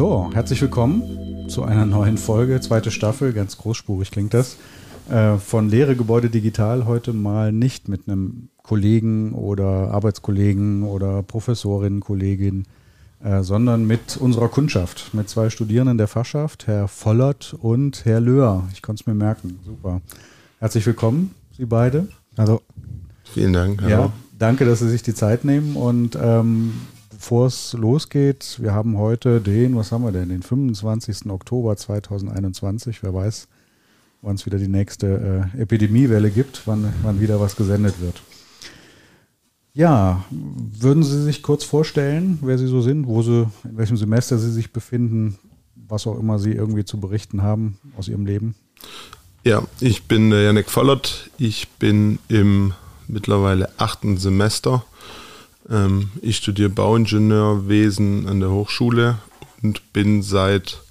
So, herzlich willkommen zu einer neuen Folge, zweite Staffel, ganz großspurig klingt das, äh, von Lehre Gebäude Digital. Heute mal nicht mit einem Kollegen oder Arbeitskollegen oder Professorin, Kollegin, äh, sondern mit unserer Kundschaft, mit zwei Studierenden der Fachschaft, Herr Vollert und Herr Löhr. Ich konnte es mir merken, super. Herzlich willkommen, Sie beide. Hallo. Vielen Dank. Hallo. Ja, danke, dass Sie sich die Zeit nehmen und ähm, bevor es losgeht, wir haben heute den, was haben wir denn, den 25. Oktober 2021. Wer weiß, wann es wieder die nächste äh, Epidemiewelle gibt, wann, wann wieder was gesendet wird. Ja, würden Sie sich kurz vorstellen, wer Sie so sind, wo Sie, in welchem Semester Sie sich befinden, was auch immer Sie irgendwie zu berichten haben aus Ihrem Leben? Ja, ich bin äh, Janek Vollert. Ich bin im mittlerweile achten Semester ähm, ich studiere Bauingenieurwesen an der Hochschule und bin seit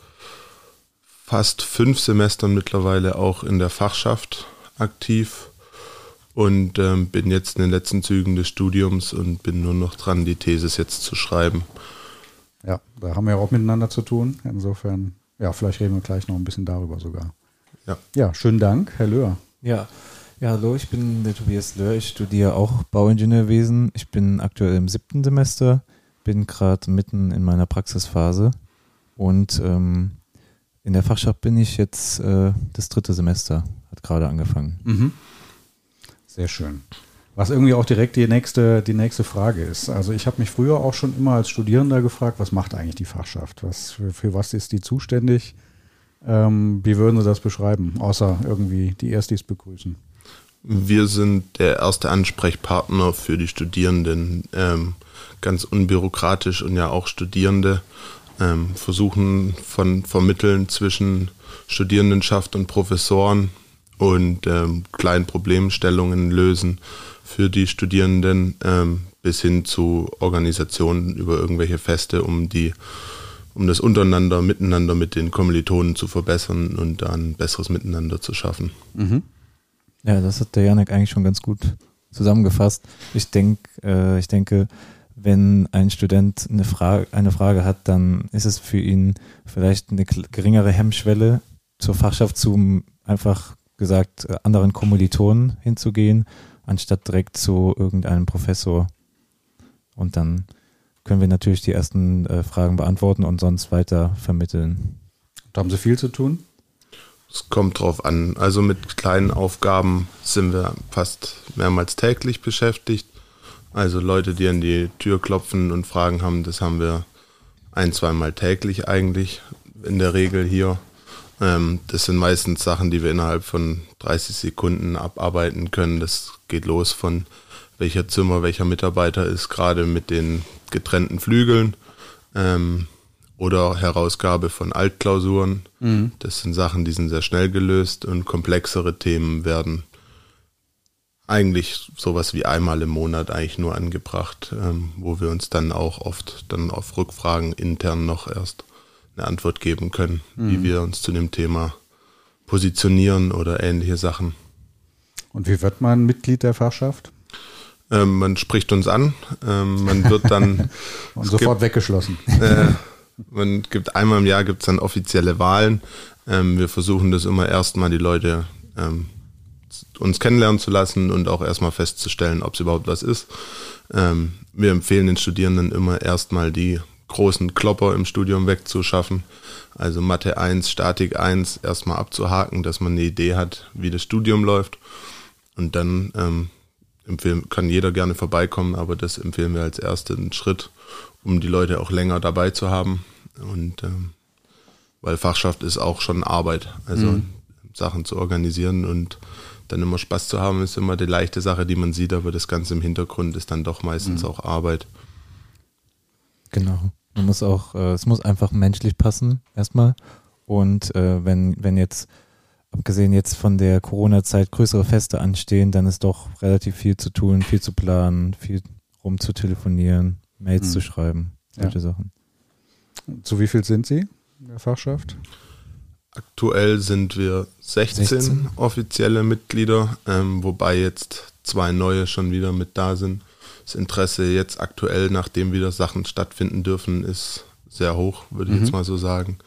fast fünf Semestern mittlerweile auch in der Fachschaft aktiv und ähm, bin jetzt in den letzten Zügen des Studiums und bin nur noch dran, die Thesis jetzt zu schreiben. Ja, da haben wir auch miteinander zu tun. Insofern, ja, vielleicht reden wir gleich noch ein bisschen darüber sogar. Ja, ja schönen Dank, Herr Löhr. Ja, ja, hallo, ich bin der Tobias Löhr. Ich studiere auch Bauingenieurwesen. Ich bin aktuell im siebten Semester, bin gerade mitten in meiner Praxisphase und ähm, in der Fachschaft bin ich jetzt äh, das dritte Semester, hat gerade angefangen. Mhm. Sehr schön. Was irgendwie auch direkt die nächste, die nächste Frage ist. Also ich habe mich früher auch schon immer als Studierender gefragt, was macht eigentlich die Fachschaft? Was, für, für was ist die zuständig? Ähm, wie würden Sie das beschreiben, außer irgendwie die Erstis begrüßen? Wir sind der erste Ansprechpartner für die Studierenden, ähm, ganz unbürokratisch und ja auch Studierende ähm, versuchen von vermitteln zwischen Studierendenschaft und Professoren und ähm, kleinen Problemstellungen lösen für die Studierenden ähm, bis hin zu Organisationen über irgendwelche Feste, um die um das untereinander, miteinander mit den Kommilitonen zu verbessern und dann besseres Miteinander zu schaffen. Mhm. Ja, das hat der Janek eigentlich schon ganz gut zusammengefasst. Ich denke, äh, ich denke, wenn ein Student eine Frage, eine Frage hat, dann ist es für ihn vielleicht eine geringere Hemmschwelle, zur Fachschaft zu einfach gesagt äh, anderen Kommilitonen hinzugehen, anstatt direkt zu irgendeinem Professor. Und dann können wir natürlich die ersten äh, Fragen beantworten und sonst weiter vermitteln. Da haben Sie viel zu tun? Es kommt drauf an. Also mit kleinen Aufgaben sind wir fast mehrmals täglich beschäftigt. Also Leute, die an die Tür klopfen und Fragen haben, das haben wir ein, zweimal täglich eigentlich in der Regel hier. Ähm, das sind meistens Sachen, die wir innerhalb von 30 Sekunden abarbeiten können. Das geht los von welcher Zimmer, welcher Mitarbeiter ist gerade mit den getrennten Flügeln. Ähm, oder Herausgabe von Altklausuren. Mhm. Das sind Sachen, die sind sehr schnell gelöst und komplexere Themen werden eigentlich sowas wie einmal im Monat eigentlich nur angebracht, ähm, wo wir uns dann auch oft dann auf Rückfragen intern noch erst eine Antwort geben können, mhm. wie wir uns zu dem Thema positionieren oder ähnliche Sachen. Und wie wird man Mitglied der Fachschaft? Ähm, man spricht uns an, ähm, man wird dann und sofort gibt, weggeschlossen. Äh, man gibt einmal im Jahr gibt es dann offizielle Wahlen. Ähm, wir versuchen das immer erstmal die Leute ähm, uns kennenlernen zu lassen und auch erstmal festzustellen, ob es überhaupt was ist. Ähm, wir empfehlen den Studierenden immer erstmal die großen Klopper im Studium wegzuschaffen. Also Mathe 1, Statik 1 erstmal abzuhaken, dass man eine Idee hat, wie das Studium läuft. Und dann ähm, empfehlen, kann jeder gerne vorbeikommen, aber das empfehlen wir als ersten Schritt, um die Leute auch länger dabei zu haben. Und ähm, weil Fachschaft ist auch schon Arbeit, also mhm. Sachen zu organisieren und dann immer Spaß zu haben, ist immer die leichte Sache, die man sieht, aber das Ganze im Hintergrund ist dann doch meistens mhm. auch Arbeit. Genau. Man muss auch, äh, es muss einfach menschlich passen, erstmal. Und äh, wenn, wenn jetzt, abgesehen jetzt von der Corona-Zeit, größere Feste anstehen, dann ist doch relativ viel zu tun, viel zu planen, viel rum zu telefonieren, Mails mhm. zu schreiben, solche ja. Sachen. Zu wie viel sind Sie in der Fachschaft? Aktuell sind wir 16, 16. offizielle Mitglieder, ähm, wobei jetzt zwei neue schon wieder mit da sind. Das Interesse jetzt aktuell, nachdem wieder Sachen stattfinden dürfen, ist sehr hoch, würde ich jetzt mal so sagen.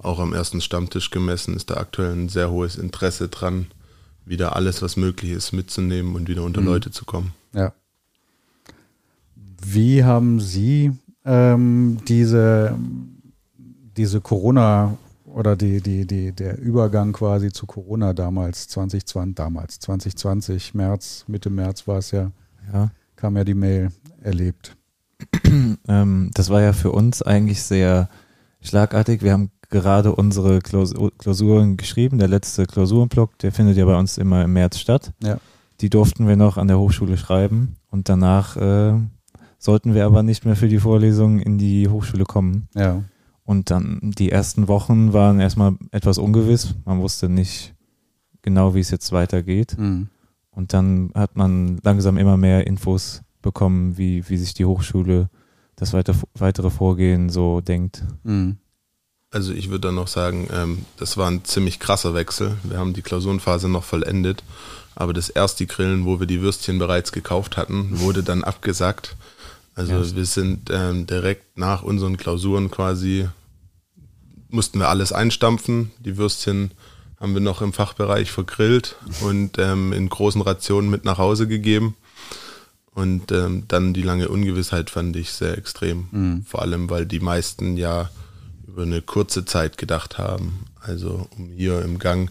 Auch am ersten Stammtisch gemessen ist da aktuell ein sehr hohes Interesse dran, wieder alles, was möglich ist, mitzunehmen und wieder unter Leute zu kommen. Ja. Wie haben Sie ähm, diese, diese Corona oder die, die, die, der Übergang quasi zu Corona damals, 2020, damals, 2020, März, Mitte März war es ja, Ja. kam ja die Mail erlebt. Ähm, das war ja für uns eigentlich sehr schlagartig. Wir haben gerade unsere Klausur, Klausuren geschrieben. Der letzte Klausurenblock, der findet ja bei uns immer im März statt. Ja. Die durften wir noch an der Hochschule schreiben und danach äh, sollten wir aber nicht mehr für die Vorlesung in die Hochschule kommen. Ja. Und dann die ersten Wochen waren erstmal etwas ungewiss. Man wusste nicht genau, wie es jetzt weitergeht. Mhm. Und dann hat man langsam immer mehr Infos bekommen, wie, wie sich die Hochschule das weiter, weitere Vorgehen so denkt. Mhm. Also ich würde dann noch sagen, ähm, das war ein ziemlich krasser Wechsel. Wir haben die Klausurenphase noch vollendet, aber das erste Grillen, wo wir die Würstchen bereits gekauft hatten, wurde dann abgesagt. Also Ja. wir sind ähm, direkt nach unseren Klausuren quasi, mussten wir alles einstampfen. Die Würstchen haben wir noch im Fachbereich vergrillt und ähm, in großen Rationen mit nach Hause gegeben. Und ähm, dann die lange Ungewissheit fand ich sehr extrem. Vor allem, weil die meisten ja über eine kurze Zeit gedacht haben. Also um hier im Gang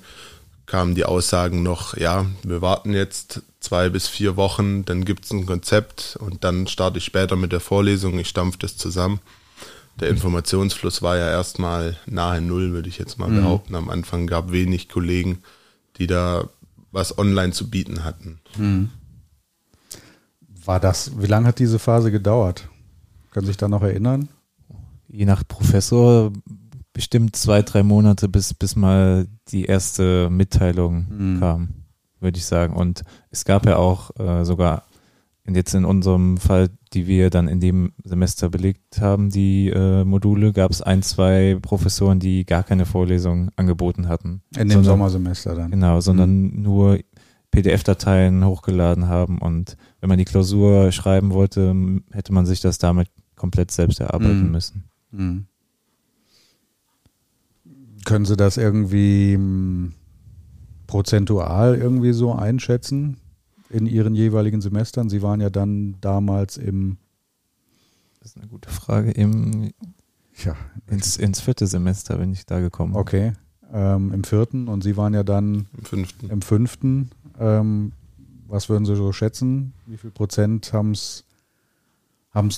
kamen die Aussagen noch, ja, wir warten jetzt zwei bis vier Wochen, dann gibt es ein Konzept und dann starte ich später mit der Vorlesung, ich stampfe das zusammen. Der Informationsfluss war ja erstmal nahe Null, würde ich jetzt mal behaupten. Am Anfang gab wenig Kollegen, die da was online zu bieten hatten. War das, wie lange hat diese Phase gedauert? Können Sie sich da noch erinnern? Je nach Professor bestimmt zwei, drei Monate, bis, bis mal die erste Mitteilung Mhm. kam, würde ich sagen. Und es gab ja auch äh, sogar in- jetzt in unserem Fall, die wir dann in dem Semester belegt haben, die äh, Module, gab es ein, zwei Professoren, die gar keine Vorlesung angeboten hatten. In dem Sondern- Sommersemester dann. Genau, sondern nur PDF-Dateien hochgeladen haben und wenn man die Klausur schreiben wollte, hätte man sich das damit komplett selbst erarbeiten Mhm. müssen. Mhm. Können Sie das irgendwie hm, prozentual irgendwie so einschätzen in Ihren jeweiligen Semestern? Sie waren ja dann damals im, Das ist eine gute Frage. Im, ja, ins, ins vierte Semester bin ich da gekommen. okay, ähm, im vierten und Sie waren ja dann Im fünften. im fünften. Ähm, was würden Sie so schätzen? Wie viel Prozent haben es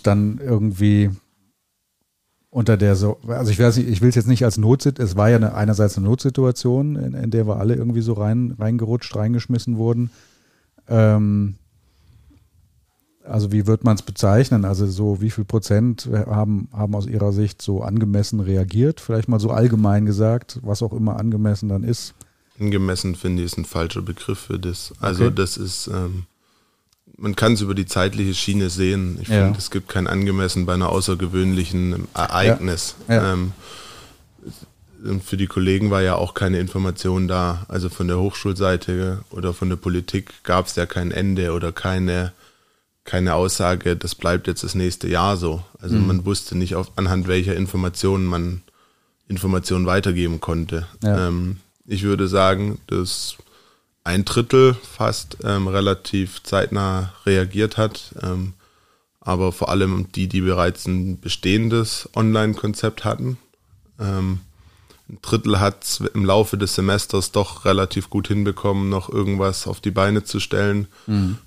dann irgendwie unter der so, also ich weiß nicht, ich will es jetzt nicht als Notsituation, es war ja eine, einerseits eine Notsituation, in, in der wir alle irgendwie so rein, reingerutscht, reingeschmissen wurden. Ähm, also wie wird man es bezeichnen? Also so wie viel Prozent haben, haben aus Ihrer Sicht so angemessen reagiert? Vielleicht mal so allgemein gesagt, was auch immer angemessen dann ist. Angemessen finde ich ist ein falscher Begriff für das. Also Okay. das ist, ähm, man kann es über die zeitliche Schiene sehen. Ich Ja. finde, es gibt kein Angemessen bei einer außergewöhnlichen Ereignis. Ja. Ähm, für die Kollegen war ja auch keine Information da. Also von der Hochschulseite oder von der Politik gab es ja kein Ende oder keine, keine Aussage, das bleibt jetzt das nächste Jahr so. Also Mhm. man wusste nicht, auf, anhand welcher Informationen man Informationen weitergeben konnte. Ja. Ähm, ich würde sagen, dass ein Drittel fast ähm, relativ zeitnah reagiert hat, ähm, aber vor allem die, die bereits ein bestehendes Online-Konzept hatten. Ähm, ein Drittel hat es im Laufe des Semesters doch relativ gut hinbekommen, noch irgendwas auf die Beine zu stellen.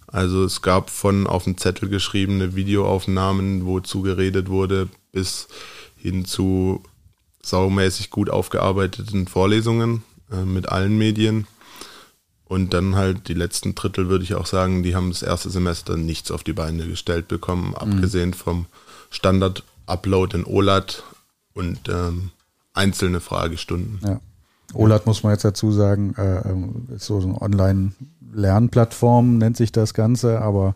Also es gab von auf dem Zettel geschriebene Videoaufnahmen, wo zugeredet wurde, bis hin zu saumäßig gut aufgearbeiteten Vorlesungen äh, mit allen Medien. Und dann halt die letzten Drittel, würde ich auch sagen, die haben das erste Semester nichts auf die Beine gestellt bekommen, abgesehen vom Standard-Upload in OLAT und ähm, einzelne Fragestunden. Ja. OLAT muss man jetzt dazu sagen, äh, ähm, ist so eine Online-Lernplattform, nennt sich das Ganze, aber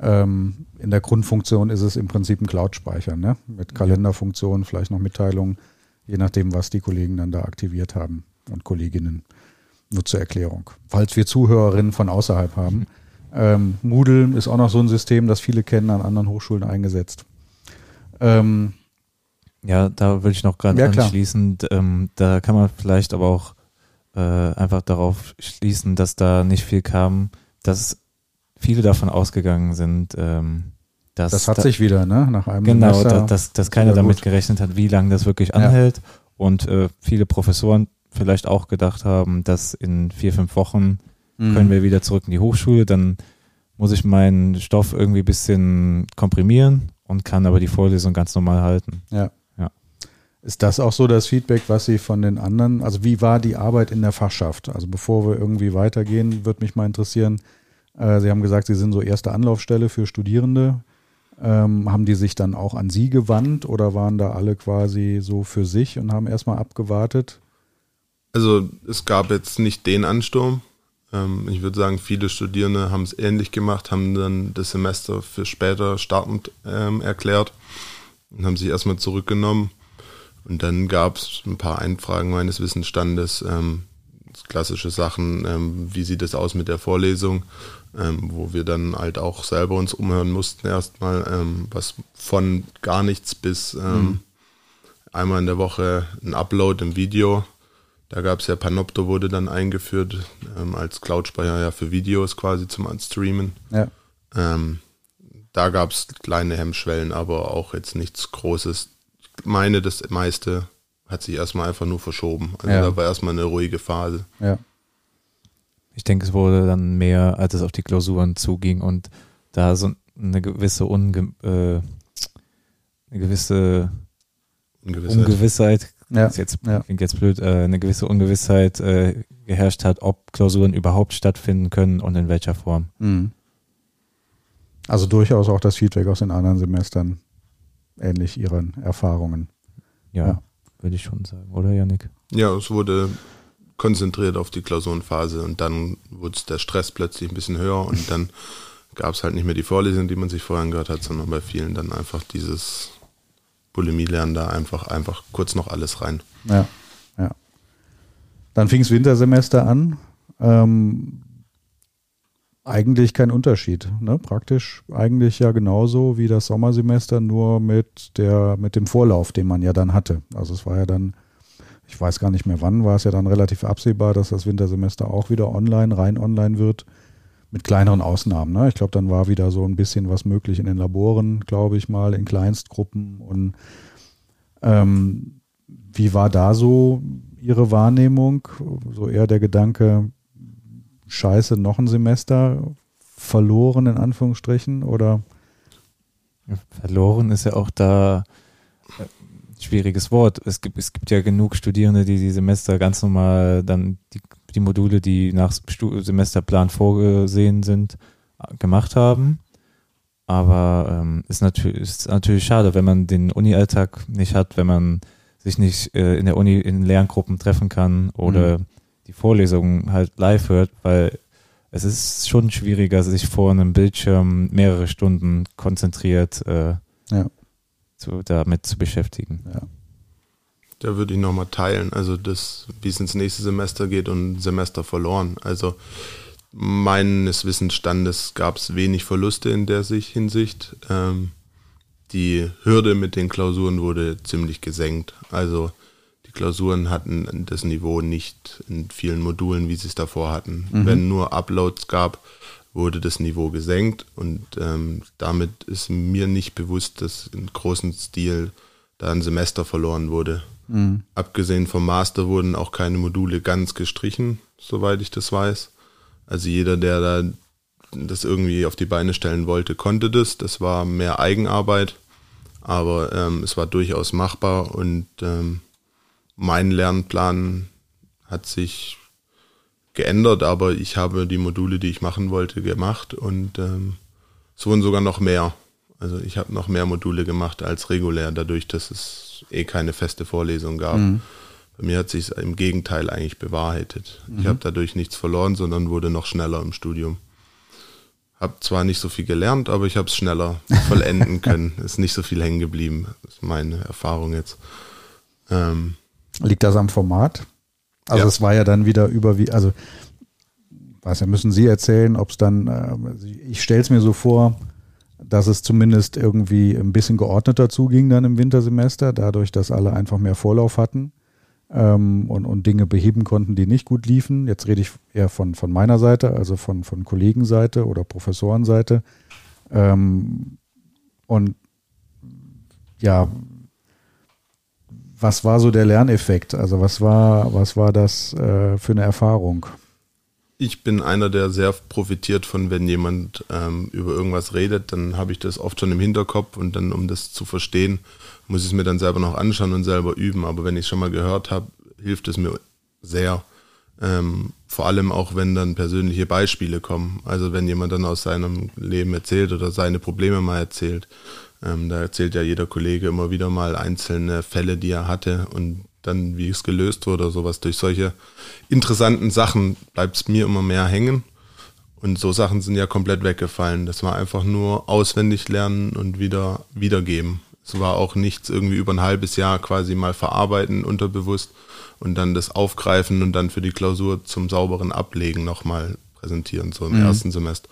ähm, in der Grundfunktion ist es im Prinzip ein Cloud-Speicher, ne? Mit Kalenderfunktionen, vielleicht noch Mitteilungen, je nachdem, was die Kollegen dann da aktiviert haben und Kolleginnen. Nur zur Erklärung. Falls wir Zuhörerinnen von außerhalb haben. Ähm, Moodle ist auch noch so ein System, das viele kennen, an anderen Hochschulen eingesetzt. Ähm, Ja, da würde ich noch gerade Ja, anschließen. Ähm, da kann man vielleicht aber auch äh, einfach darauf schließen, dass da nicht viel kam, dass viele davon ausgegangen sind, ähm, dass Das hat da, sich wieder, ne? Nach einem genau, Semester. da, dass, dass keiner damit gerechnet hat, wie lange das wirklich anhält und äh, viele Professoren vielleicht auch gedacht haben, dass in vier, fünf Wochen Mhm. können wir wieder zurück in die Hochschule, dann muss ich meinen Stoff irgendwie ein bisschen komprimieren und kann aber die Vorlesung ganz normal halten. Ist das auch so das Feedback, was Sie von den anderen, also wie war die Arbeit in der Fachschaft? Also bevor wir irgendwie weitergehen, würde mich mal interessieren, äh, Sie haben gesagt, Sie sind so erste Anlaufstelle für Studierende. Ähm, haben die sich dann auch an Sie gewandt oder waren da alle quasi so für sich und haben erstmal abgewartet? Also es gab jetzt nicht den Ansturm. Ähm, ich würde sagen, viele Studierende haben es ähnlich gemacht, haben dann das Semester für später startend ähm, erklärt und haben sich erstmal zurückgenommen. Und dann gab es ein paar Einfragen meines Wissensstandes, ähm, klassische Sachen, ähm, wie sieht es aus mit der Vorlesung, ähm, wo wir dann halt auch selber uns umhören mussten erstmal, ähm, was von gar nichts bis ähm, einmal in der Woche ein Upload im Video. Da gab es ja Panopto wurde dann eingeführt ähm, als Cloud-Speicher ja für Videos quasi zum Streamen. Ja. Ähm, da gab es kleine Hemmschwellen, aber auch jetzt nichts Großes. Ich meine, das meiste hat sich erstmal einfach nur verschoben. Also Ja. da war erstmal eine ruhige Phase. Ja. Ich denke, es wurde dann mehr, als es auf die Klausuren zuging und da so eine gewisse Unge äh, eine gewisse Ungewissheit. Ungewissheit, Ja. ist jetzt, Ja. klingt jetzt blöd, äh, eine gewisse Ungewissheit äh, geherrscht hat, ob Klausuren überhaupt stattfinden können und in welcher Form. Mhm. Also durchaus auch das Feedback aus den anderen Semestern ähnlich Ihren Erfahrungen. Ja, Ja. würde ich schon sagen, oder Janik? Ja, es wurde konzentriert auf die Klausurenphase und dann wurde der Stress plötzlich ein bisschen höher und dann gab es halt nicht mehr die Vorlesung, die man sich vorher angehört hat, sondern bei vielen dann einfach dieses Bulimie-Lernen da einfach, einfach kurz noch alles rein. Ja, ja. Dann fing das Wintersemester an. Ähm, eigentlich kein Unterschied, ne? Praktisch eigentlich ja genauso wie das Sommersemester, nur mit der, mit dem Vorlauf, den man ja dann hatte. Also es war ja dann, ich weiß gar nicht mehr wann, war es ja dann relativ absehbar, dass das Wintersemester auch wieder online, rein online wird, mit kleineren Ausnahmen. Ne? Ich glaube, dann war wieder so ein bisschen was möglich in den Laboren, glaube ich mal, in Kleinstgruppen und ähm, wie war da so Ihre Wahrnehmung? So eher der Gedanke, scheiße, noch ein Semester verloren in Anführungsstrichen oder? Verloren ist ja auch da äh, schwieriges Wort. Es gibt, es gibt ja genug Studierende, die die Semester ganz normal dann die, die Module, die nach Semesterplan vorgesehen sind, gemacht haben. Aber ähm, ist, natürlich, ist natürlich schade, wenn man den Uni-Alltag nicht hat, wenn man sich nicht äh, in der Uni in Lerngruppen treffen kann oder die Vorlesungen halt live hört, weil es ist schon schwieriger, sich vor einem Bildschirm mehrere Stunden konzentriert äh, Ja. zu, damit zu beschäftigen. Ja. Da würde ich nochmal teilen, also das, wie es ins nächste Semester geht und Semester verloren. Also meines Wissensstandes gab es wenig Verluste in der sich Hinsicht. Ähm, die Hürde mit den Klausuren wurde ziemlich gesenkt. Also die Klausuren hatten das Niveau nicht in vielen Modulen, wie sie es davor hatten. Wenn nur Uploads gab, wurde das Niveau gesenkt und ähm, damit ist mir nicht bewusst, dass in großem Stil da ein Semester verloren wurde. Mhm. Abgesehen vom Master wurden auch keine Module ganz gestrichen, soweit ich das weiß. Also jeder, der da das irgendwie auf die Beine stellen wollte, konnte das. Das war mehr Eigenarbeit, aber ähm, es war durchaus machbar und ähm, mein Lernplan hat sich geändert, aber ich habe die Module, die ich machen wollte, gemacht und ähm, es wurden sogar noch mehr. Also ich habe noch mehr Module gemacht als regulär, dadurch, dass es eh keine feste Vorlesung gab. Bei mir hat sich im Gegenteil eigentlich bewahrheitet. Ich habe dadurch nichts verloren, sondern wurde noch schneller im Studium. Hab zwar nicht so viel gelernt, aber ich habe es schneller vollenden können. Ist nicht so viel hängen geblieben. Ist meine Erfahrung jetzt. Ähm, Liegt das am Format? Also Ja. es war ja dann wieder über wie, also weiß ja, müssen Sie erzählen, ob es dann, äh, ich stelle es mir so vor, dass es zumindest irgendwie ein bisschen geordneter zuging dann im Wintersemester, dadurch, dass alle einfach mehr Vorlauf hatten ähm, und, und Dinge beheben konnten, die nicht gut liefen. Jetzt rede ich eher von, von meiner Seite, also von, von Kollegenseite oder Professorenseite. Ähm, und ja, was war so der Lerneffekt? Also was war, was war das äh, für eine Erfahrung? Ich bin einer, der sehr profitiert von, wenn jemand ähm, über irgendwas redet, dann habe ich das oft schon im Hinterkopf und dann, um das zu verstehen, muss ich es mir dann selber noch anschauen und selber üben. Aber wenn ich es schon mal gehört habe, hilft es mir sehr. Ähm, vor allem auch, wenn dann persönliche Beispiele kommen. Also wenn jemand dann aus seinem Leben erzählt oder seine Probleme mal erzählt. Ähm, da erzählt ja jeder Kollege immer wieder mal einzelne Fälle, die er hatte und dann, wie es gelöst wurde oder sowas. Durch solche interessanten Sachen bleibt es mir immer mehr hängen. Und so Sachen sind ja komplett weggefallen. Das war einfach nur auswendig lernen und wieder wiedergeben. Es war auch nichts irgendwie über ein halbes Jahr quasi mal verarbeiten, unterbewusst und dann das aufgreifen und dann für die Klausur zum sauberen Ablegen nochmal präsentieren, so im mhm. ersten Semester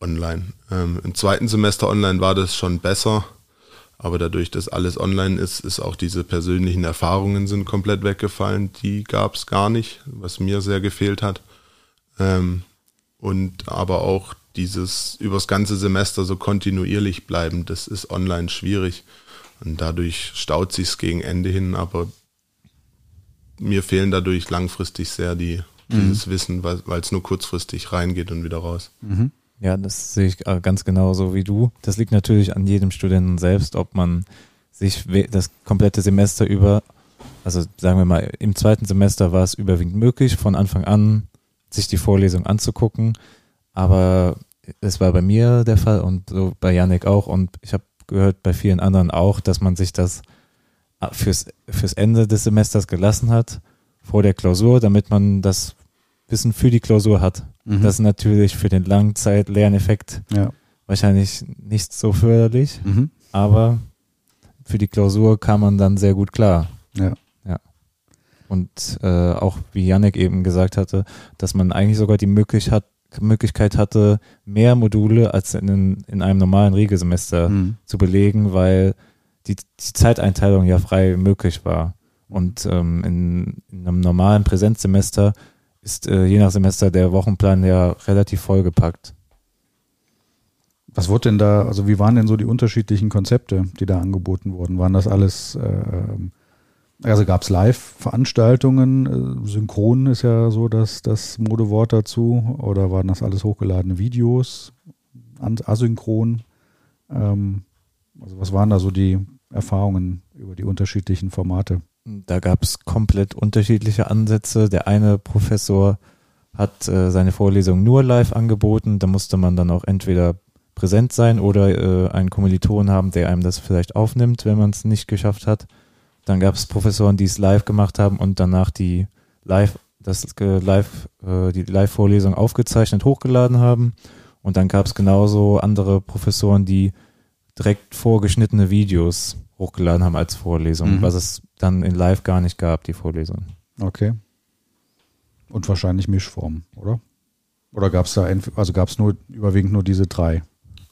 online. Ähm, Im zweiten Semester online war das schon besser, aber dadurch, dass alles online ist, ist auch diese persönlichen Erfahrungen sind komplett weggefallen. Die gab es gar nicht, was mir sehr gefehlt hat. Ähm, und aber auch dieses übers ganze Semester so kontinuierlich bleiben, das ist online schwierig. Und dadurch staut sich gegen Ende hin, aber mir fehlen dadurch langfristig sehr die, dieses mhm. Wissen, weil es nur kurzfristig reingeht und wieder raus. Mhm. Ja, das sehe ich äh, ganz genauso wie du. Das liegt natürlich an jedem Studenten selbst, ob man sich das komplette Semester über, also sagen wir mal, im zweiten Semester war es überwiegend möglich, von Anfang an sich die Vorlesung anzugucken. Aber es war bei mir der Fall und so bei Yannick auch. Und ich habe gehört bei vielen anderen auch, dass man sich das fürs, fürs Ende des Semesters gelassen hat, vor der Klausur, damit man das Wissen für die Klausur hat. Mhm. Das ist natürlich für den Langzeit-Lerneffekt ja. wahrscheinlich nicht so förderlich, mhm. aber für die Klausur kam man dann sehr gut klar. Ja. ja. Und äh, auch wie Yannick eben gesagt hatte, dass man eigentlich sogar die Möglichkeit, hat, Möglichkeit hatte, mehr Module als in, in einem normalen Regelsemester mhm. zu belegen, weil die, die Zeiteinteilung ja frei möglich war. Und ähm, in, in, einem normalen Präsenzsemester ist äh, je nach Semester der Wochenplan ja relativ vollgepackt. Was wurde denn da, also wie waren denn so die unterschiedlichen Konzepte, die da angeboten wurden? Waren das alles, äh, also gab es Live-Veranstaltungen, äh, synchron ist ja so das, das Modewort dazu, oder waren das alles hochgeladene Videos, asynchron? Ähm, also was waren da so die Erfahrungen über die unterschiedlichen Formate? Da gab es komplett unterschiedliche Ansätze. Der eine Professor hat äh, seine Vorlesung nur live angeboten. Da musste man dann auch entweder präsent sein oder äh, einen Kommiliton haben, der einem das vielleicht aufnimmt, wenn man es nicht geschafft hat. Dann gab es Professoren, die es live gemacht haben und danach die live das äh, live äh, die Live-Vorlesung aufgezeichnet hochgeladen haben. Und dann gab es genauso andere Professoren, die direkt vorgeschnittene Videos hochgeladen haben als Vorlesung, mhm. was es dann in Live gar nicht gab, die Vorlesung. Okay. Und wahrscheinlich Mischformen, oder? Oder gab es da, also gab es nur überwiegend nur diese drei?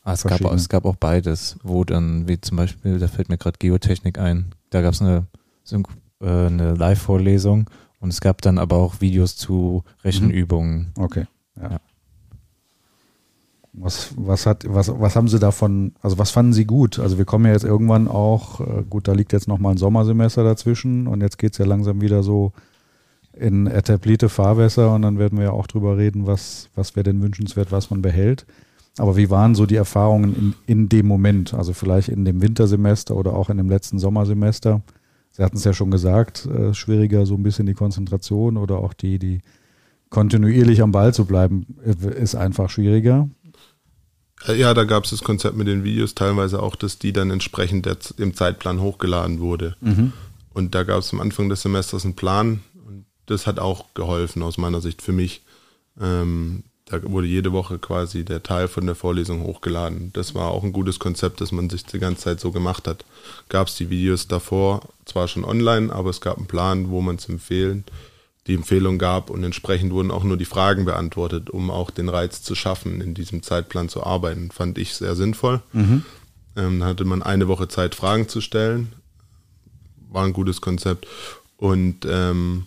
Ah, es, gab, es gab auch beides, wo dann, wie zum Beispiel, da fällt mir gerade Geotechnik ein, da gab es eine, äh, eine Live-Vorlesung und es gab dann aber auch Videos zu Rechenübungen. Mhm. Okay. Ja. ja. Was, was, hat, was, was haben Sie davon, also was fanden Sie gut? Also wir kommen ja jetzt irgendwann auch, äh, gut, da liegt jetzt nochmal ein Sommersemester dazwischen und jetzt geht es ja langsam wieder so in etablierte Fahrwässer und dann werden wir ja auch drüber reden, was, was wäre denn wünschenswert, was man behält. Aber wie waren so die Erfahrungen in, in dem Moment? Also vielleicht in dem Wintersemester oder auch in dem letzten Sommersemester? Sie hatten es ja schon gesagt, äh, schwieriger so ein bisschen die Konzentration oder auch die, die kontinuierlich am Ball zu bleiben, äh, ist einfach schwieriger. Äh, ja, da gab es das Konzept mit den Videos teilweise auch, dass die dann entsprechend der, im Zeitplan hochgeladen wurde. Mhm. Und da gab es am Anfang des Semesters einen Plan und das hat auch geholfen aus meiner Sicht für mich. Ähm, da wurde jede Woche quasi der Teil von der Vorlesung hochgeladen. Das war auch ein gutes Konzept, dass man sich die ganze Zeit so gemacht hat. Gab es die Videos davor zwar schon online, aber es gab einen Plan, wo man es empfehlen die Empfehlung gab und entsprechend wurden auch nur die Fragen beantwortet, um auch den Reiz zu schaffen, in diesem Zeitplan zu arbeiten. Fand ich sehr sinnvoll. Mhm. Ähm, da hatte man eine Woche Zeit, Fragen zu stellen. War ein gutes Konzept. Und ähm,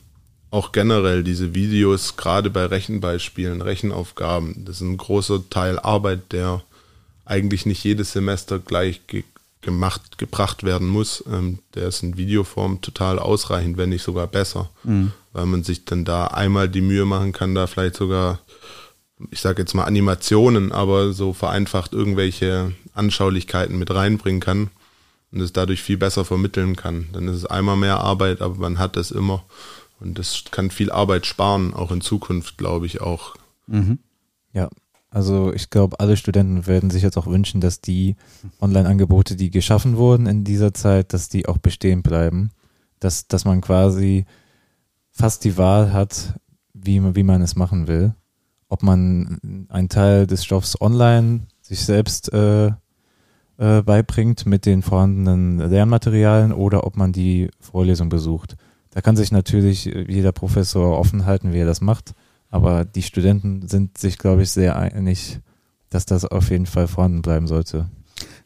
auch generell diese Videos, gerade bei Rechenbeispielen, Rechenaufgaben, das ist ein großer Teil Arbeit, der eigentlich nicht jedes Semester gleich ge gemacht, gebracht werden muss. Ähm, der ist in Videoform total ausreichend, wenn nicht sogar besser, mhm. weil man sich dann da einmal die Mühe machen kann, da vielleicht sogar, ich sage jetzt mal Animationen, aber so vereinfacht irgendwelche Anschaulichkeiten mit reinbringen kann und es dadurch viel besser vermitteln kann. Dann ist es einmal mehr Arbeit, aber man hat es immer und das kann viel Arbeit sparen, auch in Zukunft, glaube ich auch. Mhm. Ja, also ich glaube, alle Studenten werden sich jetzt auch wünschen, dass die Online-Angebote, die geschaffen wurden in dieser Zeit, dass die auch bestehen bleiben. Dass, dass man quasi fast die Wahl hat, wie, wie man es machen will. Ob man einen Teil des Stoffs online sich selbst äh, äh, beibringt mit den vorhandenen Lernmaterialien oder ob man die Vorlesung besucht. Da kann sich natürlich jeder Professor offen halten, wie er das macht. Aber die Studenten sind sich, glaube ich, sehr einig, dass das auf jeden Fall vorhanden bleiben sollte.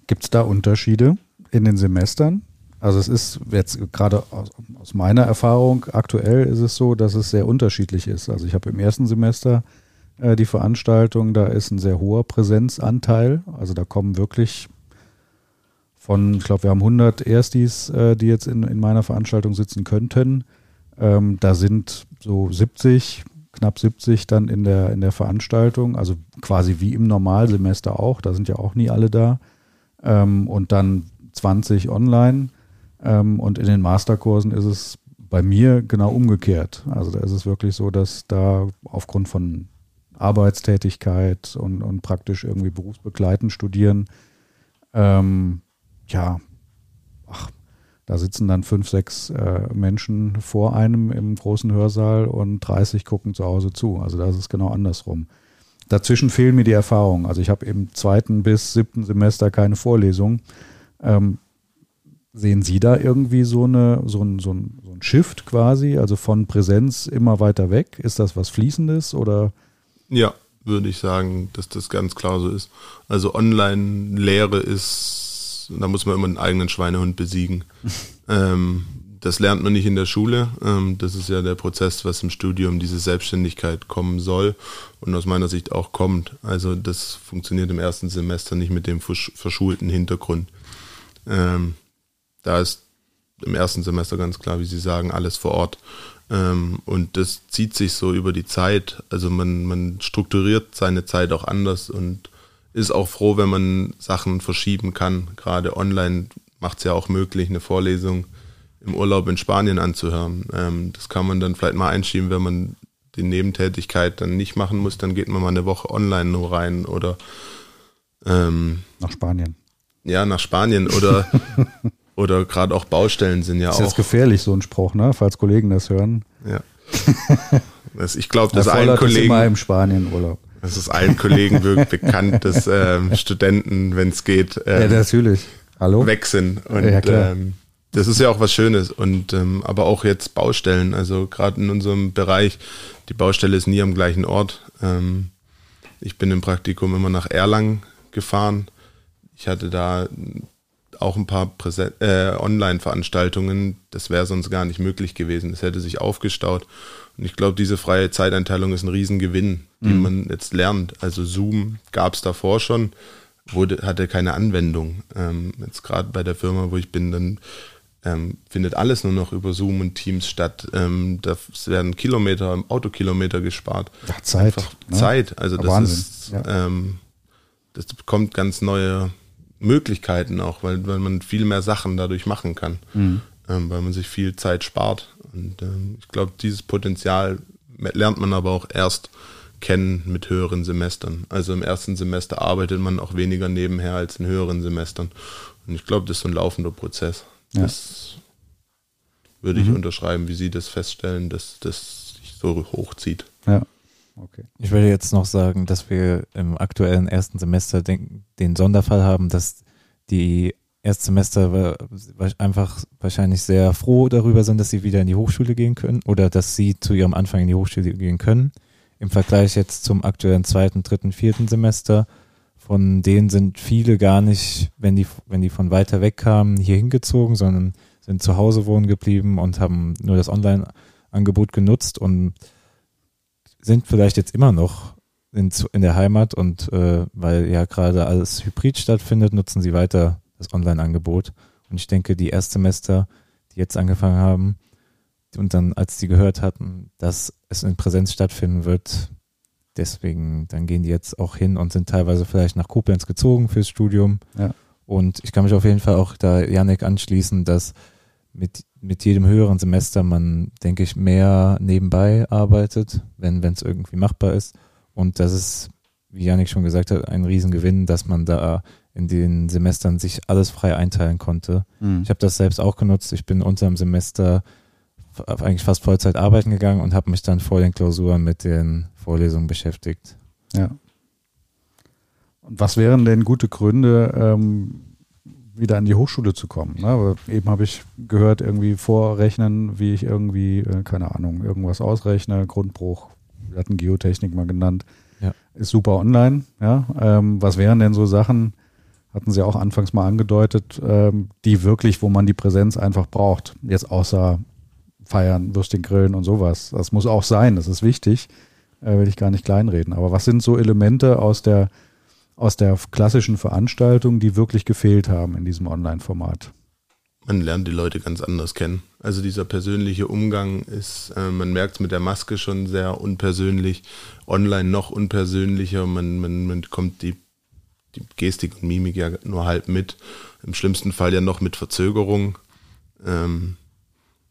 Gibt es da Unterschiede in den Semestern? Also es ist jetzt gerade aus, aus, meiner Erfahrung aktuell ist es so, dass es sehr unterschiedlich ist. Also ich habe im ersten Semester äh, die Veranstaltung, da ist ein sehr hoher Präsenzanteil. Also da kommen wirklich von, ich glaube, wir haben 100 Erstis, äh, die jetzt in, in meiner Veranstaltung sitzen könnten. Ähm, da sind so 70, knapp 70 dann in der, in der Veranstaltung, also quasi wie im Normalsemester auch, da sind ja auch nie alle da. Ähm, und dann 20 online. Ähm, und in den Masterkursen ist es bei mir genau umgekehrt. Also da ist es wirklich so, dass da aufgrund von Arbeitstätigkeit und, und praktisch irgendwie berufsbegleitend studieren, ähm, ja, ach, da sitzen dann fünf, sechs äh, Menschen vor einem im großen Hörsaal und 30 gucken zu Hause zu. Also da ist es genau andersrum. Dazwischen fehlen mir die Erfahrungen. Also ich habe im zweiten bis siebten Semester keine Vorlesung. Ähm, sehen Sie da irgendwie so, eine, so, ein, so, ein, so ein Shift quasi, also von Präsenz immer weiter weg? Ist das was Fließendes oder? Ja, würde ich sagen, dass das ganz klar so ist. Also Online-Lehre ist da muss man immer einen eigenen Schweinehund besiegen. ähm, das lernt man nicht in der Schule. Ähm, das ist ja der Prozess, was im Studium diese Selbstständigkeit kommen soll und aus meiner Sicht auch kommt. Also das funktioniert im ersten Semester nicht mit dem verschulten Hintergrund. Ähm, da ist im ersten Semester ganz klar, wie Sie sagen, alles vor Ort. Ähm, und das zieht sich so über die Zeit. Also man, man strukturiert seine Zeit auch anders und ist auch froh, wenn man Sachen verschieben kann. Gerade online macht es ja auch möglich, eine Vorlesung im Urlaub in Spanien anzuhören. Ähm, das kann man dann vielleicht mal einschieben, wenn man die Nebentätigkeit dann nicht machen muss, dann geht man mal eine Woche online nur rein oder ähm, nach Spanien. Ja, nach Spanien oder oder gerade auch Baustellen sind ja ist auch. Ist gefährlich, so ein Spruch, ne? Falls Kollegen das hören. Ja. das, ich glaube, dass ein Kollegen. immer im Spanien Urlaub. Das ist allen Kollegen bekannt, dass ähm, Studenten, wenn es geht, ähm, ja, natürlich. Hallo? weg sind. Und ja, ähm, das ist ja auch was Schönes. Und ähm, aber auch jetzt Baustellen. Also gerade in unserem Bereich, die Baustelle ist nie am gleichen Ort. Ähm, ich bin im Praktikum immer nach Erlangen gefahren. Ich hatte da auch ein paar äh, Online-Veranstaltungen. Das wäre sonst gar nicht möglich gewesen. Es hätte sich aufgestaut. Und ich glaube, diese freie Zeiteinteilung ist ein Riesengewinn, den mhm. man jetzt lernt. Also Zoom gab es davor schon, wurde, hatte keine Anwendung. Ähm, jetzt gerade bei der Firma, wo ich bin, dann ähm, findet alles nur noch über Zoom und Teams statt. Ähm, da werden Kilometer, Autokilometer gespart. Ja, Zeit. Einfach ne? Zeit. Also das Wahnsinn. ist, ja. ähm, das bekommt ganz neue Möglichkeiten auch, weil, weil man viel mehr Sachen dadurch machen kann, mhm. ähm, weil man sich viel Zeit spart. Und ähm, ich glaube, dieses Potenzial lernt man aber auch erst kennen mit höheren Semestern. Also im ersten Semester arbeitet man auch weniger nebenher als in höheren Semestern. Und ich glaube, das ist so ein laufender Prozess. Ja. Das würde mhm. ich unterschreiben, wie Sie das feststellen, dass das sich so hochzieht. Ja. Okay. Ich würde jetzt noch sagen, dass wir im aktuellen ersten Semester den, den Sonderfall haben, dass die Erstsemester einfach wahrscheinlich sehr froh darüber sind, dass sie wieder in die Hochschule gehen können oder dass sie zu ihrem Anfang in die Hochschule gehen können. Im Vergleich jetzt zum aktuellen zweiten, dritten, vierten Semester, von denen sind viele gar nicht, wenn die, wenn die von weiter weg kamen, hier hingezogen, sondern sind zu Hause wohnen geblieben und haben nur das Online-Angebot genutzt und sind vielleicht jetzt immer noch in, in der Heimat und äh, weil ja gerade alles hybrid stattfindet, nutzen sie weiter das Online-Angebot. Und ich denke, die Erstsemester, die jetzt angefangen haben und dann, als sie gehört hatten, dass es in Präsenz stattfinden wird, deswegen, dann gehen die jetzt auch hin und sind teilweise vielleicht nach Koblenz gezogen fürs Studium. Ja. Und ich kann mich auf jeden Fall auch da Janek anschließen, dass mit, mit jedem höheren Semester man, denke ich, mehr nebenbei arbeitet, wenn es irgendwie machbar ist. Und das ist, wie Janik schon gesagt hat, ein Riesengewinn, dass man da in den Semestern sich alles frei einteilen konnte. Mhm. Ich habe das selbst auch genutzt. Ich bin unter dem Semester eigentlich fast Vollzeit arbeiten gegangen und habe mich dann vor den Klausuren mit den Vorlesungen beschäftigt. Ja. Und was wären denn gute Gründe, ähm, wieder an die Hochschule zu kommen? Ne? Aber eben habe ich gehört, irgendwie vorrechnen, wie ich irgendwie, äh, keine Ahnung, irgendwas ausrechne, Grundbruch, wir hatten Geotechnik mal genannt, ja. ist super online. Ja? Ähm, was wären denn so Sachen, hatten Sie auch anfangs mal angedeutet, ähm, die wirklich, wo man die Präsenz einfach braucht. Jetzt außer Feiern, Würstchen grillen und sowas. Das muss auch sein, das ist wichtig, äh, will ich gar nicht kleinreden. Aber was sind so Elemente aus der, aus der klassischen Veranstaltung, die wirklich gefehlt haben in diesem Online-Format? Man lernt die Leute ganz anders kennen. Also dieser persönliche Umgang ist, äh, man merkt es mit der Maske schon sehr unpersönlich, online noch unpersönlicher, man, man, man kommt die die Gestik und Mimik ja nur halb mit. Im schlimmsten Fall ja noch mit Verzögerung. Ähm,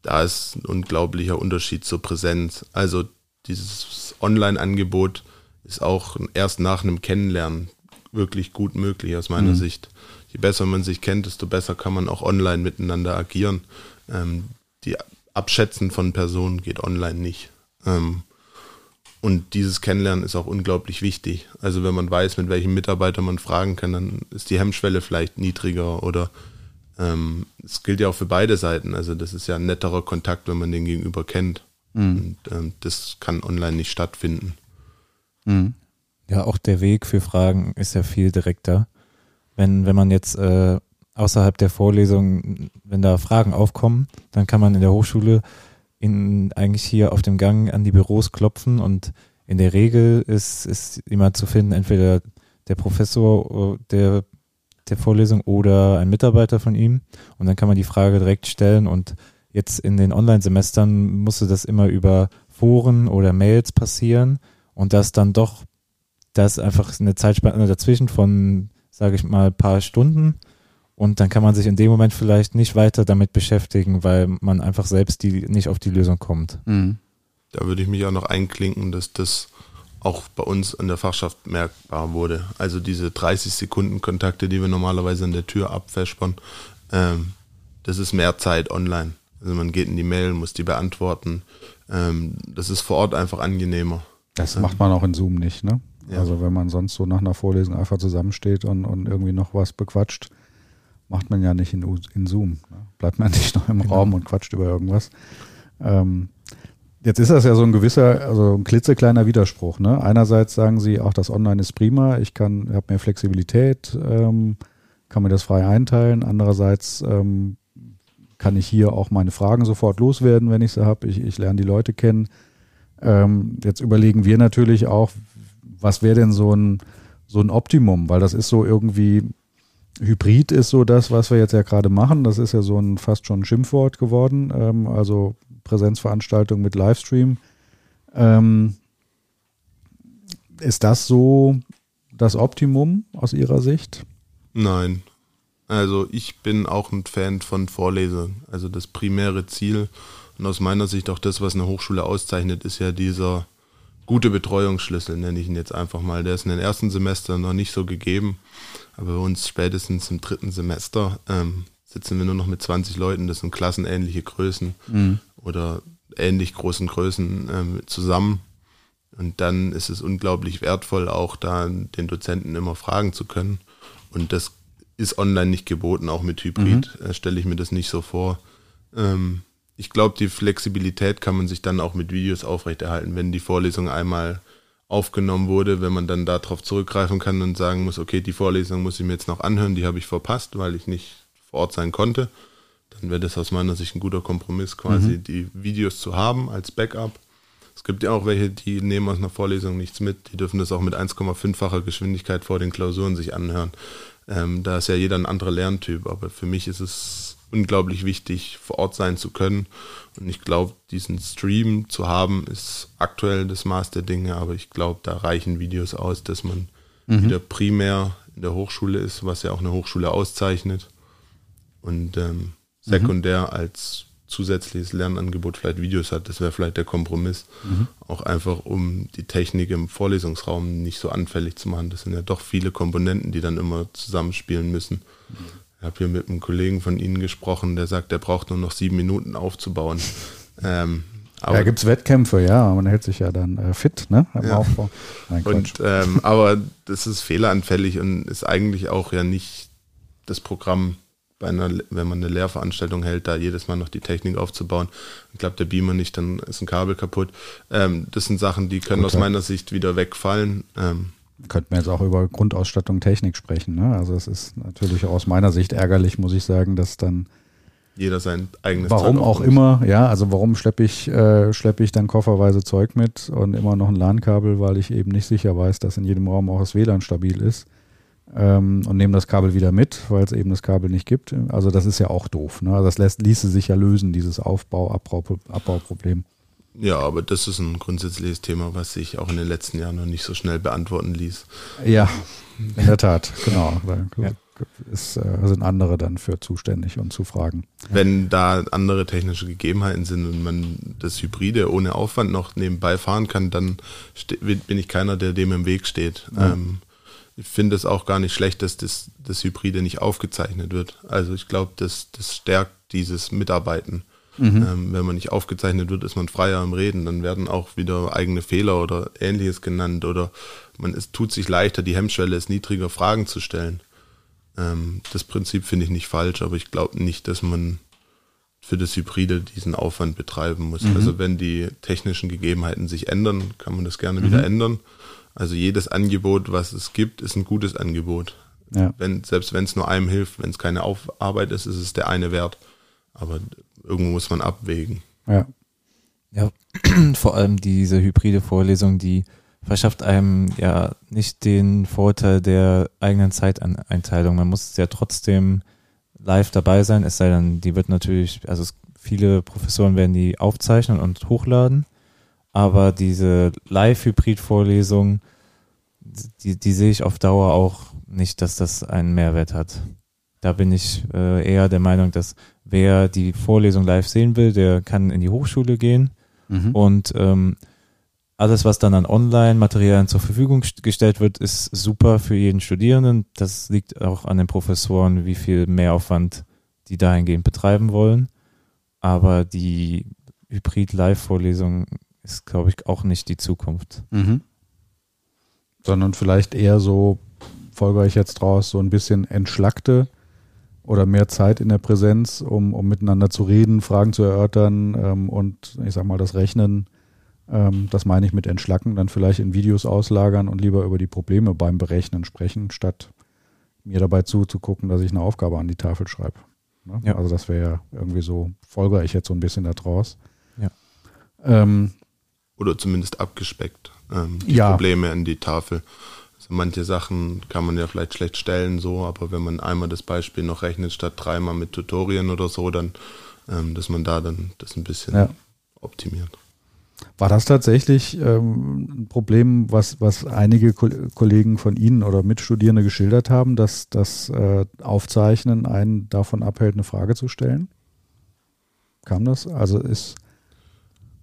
da ist ein unglaublicher Unterschied zur Präsenz. Also dieses Online-Angebot ist auch erst nach einem Kennenlernen wirklich gut möglich aus meiner mhm. Sicht. Je besser man sich kennt, desto besser kann man auch online miteinander agieren. Ähm, die Abschätzen von Personen geht online nicht. Ähm, und dieses Kennenlernen ist auch unglaublich wichtig. Also wenn man weiß, mit welchem Mitarbeiter man fragen kann, dann ist die Hemmschwelle vielleicht niedriger oder ähm, es gilt ja auch für beide Seiten. Also das ist ja ein netterer Kontakt, wenn man den Gegenüber kennt. Mhm. Und ähm, das kann online nicht stattfinden. Mhm. Ja, auch der Weg für Fragen ist ja viel direkter. Wenn, wenn man jetzt äh, außerhalb der Vorlesung, wenn da Fragen aufkommen, dann kann man in der Hochschule in, eigentlich hier auf dem Gang an die Büros klopfen und in der Regel ist, ist jemand zu finden, entweder der Professor äh, der, der Vorlesung oder ein Mitarbeiter von ihm. Und dann kann man die Frage direkt stellen. Und jetzt in den Online-Semestern musste das immer über Foren oder Mails passieren. Und das dann doch, das einfach eine Zeitspanne dazwischen von, sage ich mal, paar Stunden. Und dann kann man sich in dem Moment vielleicht nicht weiter damit beschäftigen, weil man einfach selbst die, nicht auf die Lösung kommt. Mhm. Da würde ich mich auch noch einklinken, dass das auch bei uns an der Fachschaft merkbar wurde. Also diese 30 Sekunden Kontakte, die wir normalerweise an der Tür abfespern, ähm, das ist mehr Zeit online. Also man geht in die Mail, muss die beantworten. Ähm, das ist vor Ort einfach angenehmer. Das macht man auch in Zoom nicht, ne? Ja. Also wenn man sonst so nach einer Vorlesung einfach zusammensteht und, und irgendwie noch was bequatscht, macht man ja nicht in, in Zoom. Ne? Bleibt man nicht noch im genau. Raum und quatscht über irgendwas. Ähm, jetzt ist das ja so ein gewisser, also ein klitzekleiner Widerspruch. Ne? Einerseits sagen sie, auch das Online ist prima, ich kann, habe mehr Flexibilität, ähm, kann mir das frei einteilen. Andererseits ähm, kann ich hier auch meine Fragen sofort loswerden, wenn ich sie habe. Ich, ich lerne die Leute kennen. Ähm, jetzt überlegen wir natürlich auch, was wäre denn so ein, so ein Optimum, weil das ist so irgendwie, Hybrid ist so das, was wir jetzt ja gerade machen. Das ist ja so ein fast schon ein Schimpfwort geworden. Ähm, also Präsenzveranstaltung mit Livestream. Ähm, ist das so das Optimum aus Ihrer Sicht? Nein. Also ich bin auch ein Fan von Vorlesern. Also das primäre Ziel und aus meiner Sicht auch das, was eine Hochschule auszeichnet, ist ja dieser gute Betreuungsschlüssel, nenne ich ihn jetzt einfach mal. Der ist in den ersten Semestern noch nicht so gegeben. Aber bei uns spätestens im dritten Semester ähm, sitzen wir nur noch mit 20 Leuten, das sind klassenähnliche Größen mhm. oder ähnlich großen Größen ähm, zusammen. Und dann ist es unglaublich wertvoll, auch da den Dozenten immer fragen zu können. Und das ist online nicht geboten, auch mit Hybrid mhm. äh, stelle ich mir das nicht so vor. Ähm, ich glaube, die Flexibilität kann man sich dann auch mit Videos aufrechterhalten, wenn die Vorlesung einmal aufgenommen wurde, wenn man dann darauf zurückgreifen kann und sagen muss, okay, die Vorlesung muss ich mir jetzt noch anhören, die habe ich verpasst, weil ich nicht vor Ort sein konnte. Dann wäre das aus meiner Sicht ein guter Kompromiss, quasi mhm. die Videos zu haben als Backup. Es gibt ja auch welche, die nehmen aus einer Vorlesung nichts mit, die dürfen das auch mit 1,5-facher Geschwindigkeit vor den Klausuren sich anhören. Ähm, da ist ja jeder ein anderer Lerntyp, aber für mich ist es unglaublich wichtig, vor Ort sein zu können. Und ich glaube, diesen Stream zu haben, ist aktuell das Maß der Dinge, aber ich glaube, da reichen Videos aus, dass man mhm. wieder primär in der Hochschule ist, was ja auch eine Hochschule auszeichnet. Und ähm, sekundär mhm. als zusätzliches Lernangebot vielleicht Videos hat. Das wäre vielleicht der Kompromiss. Mhm. Auch einfach, um die Technik im Vorlesungsraum nicht so anfällig zu machen. Das sind ja doch viele Komponenten, die dann immer zusammenspielen müssen. Ich habe hier mit einem Kollegen von Ihnen gesprochen, der sagt, der braucht nur noch sieben Minuten aufzubauen. Ähm, aber ja, gibt es Wettkämpfe, ja, man hält sich ja dann äh, fit, ne? Im ja. Aufbau. Nein, und, ähm, aber das ist fehleranfällig und ist eigentlich auch ja nicht das Programm, bei einer, wenn man eine Lehrveranstaltung hält, da jedes Mal noch die Technik aufzubauen. Ich glaube, der Beamer nicht, dann ist ein Kabel kaputt. Ähm, das sind Sachen, die können Gut, aus meiner Sicht wieder wegfallen. Ähm, Könnten wir jetzt auch über Grundausstattung Technik sprechen. Ne? Also es ist natürlich aus meiner Sicht ärgerlich, muss ich sagen, dass dann jeder sein eigenes Warum auch immer, ja, also warum schleppe ich, äh, schleppe ich dann kofferweise Zeug mit und immer noch ein LAN-Kabel, weil ich eben nicht sicher weiß, dass in jedem Raum auch das WLAN stabil ist. Ähm, und nehme das Kabel wieder mit, weil es eben das Kabel nicht gibt. Also das ist ja auch doof. Ne? Also das lässt, ließe sich ja lösen, dieses Aufbau-Abbauproblem. Ja, aber das ist ein grundsätzliches Thema, was sich auch in den letzten Jahren noch nicht so schnell beantworten ließ. Ja, in der Tat, genau. Ja. ist, äh, sind andere dann für zuständig und zu fragen. Wenn da andere technische Gegebenheiten sind und man das Hybride ohne Aufwand noch nebenbei fahren kann, dann bin ich keiner, der dem im Weg steht. Ja. Ähm, ich finde es auch gar nicht schlecht, dass das, das Hybride nicht aufgezeichnet wird. Also ich glaube, das, das stärkt dieses Mitarbeiten. Mhm. Ähm, wenn man nicht aufgezeichnet wird, ist man freier im Reden. Dann werden auch wieder eigene Fehler oder ähnliches genannt oder man es tut sich leichter, die Hemmschwelle ist niedriger, Fragen zu stellen. Ähm, das Prinzip finde ich nicht falsch, aber ich glaube nicht, dass man für das Hybride diesen Aufwand betreiben muss. Mhm. Also wenn die technischen Gegebenheiten sich ändern, kann man das gerne mhm. wieder ändern. Also jedes Angebot, was es gibt, ist ein gutes Angebot. Ja. Wenn, selbst wenn es nur einem hilft, wenn es keine Auf Arbeit ist, ist es der eine wert. Aber irgendwo muss man abwägen. Ja. Ja, vor allem diese hybride Vorlesung, die verschafft einem ja nicht den Vorteil der eigenen Zeiteinteilung. Man muss ja trotzdem live dabei sein, es sei denn, die wird natürlich, also viele Professoren werden die aufzeichnen und hochladen, aber diese Live-Hybrid-Vorlesung, die, die sehe ich auf Dauer auch nicht, dass das einen Mehrwert hat. Da bin ich äh, eher der Meinung, dass wer die Vorlesung live sehen will, der kann in die Hochschule gehen mhm. und ähm, alles, was dann an Online-Materialien zur Verfügung gestellt wird, ist super für jeden Studierenden. Das liegt auch an den Professoren, wie viel Mehraufwand die dahingehend betreiben wollen. Aber die Hybrid-Live-Vorlesung ist, glaube ich, auch nicht die Zukunft. Mhm. Sondern vielleicht eher so, folge ich jetzt draus, so ein bisschen entschlackte oder mehr Zeit in der Präsenz, um, um miteinander zu reden, Fragen zu erörtern ähm, und ich sag mal das Rechnen, ähm, das meine ich mit entschlacken, dann vielleicht in Videos auslagern und lieber über die Probleme beim Berechnen sprechen, statt mir dabei zuzugucken, dass ich eine Aufgabe an die Tafel schreibe. Ne? Ja. Also das wäre ja irgendwie so, folge ich jetzt so ein bisschen daraus. Ja. Ähm, oder zumindest abgespeckt, ähm, die ja. Probleme an die Tafel manche Sachen kann man ja vielleicht schlecht stellen, so, aber wenn man einmal das Beispiel noch rechnet, statt dreimal mit Tutorien oder so, dann, ähm, dass man da dann das ein bisschen ja. optimiert. War das tatsächlich ähm, ein Problem, was, was einige Ko Kollegen von Ihnen oder Mitstudierende geschildert haben, dass das äh, Aufzeichnen einen davon abhält, eine Frage zu stellen? Kam das? Also ist,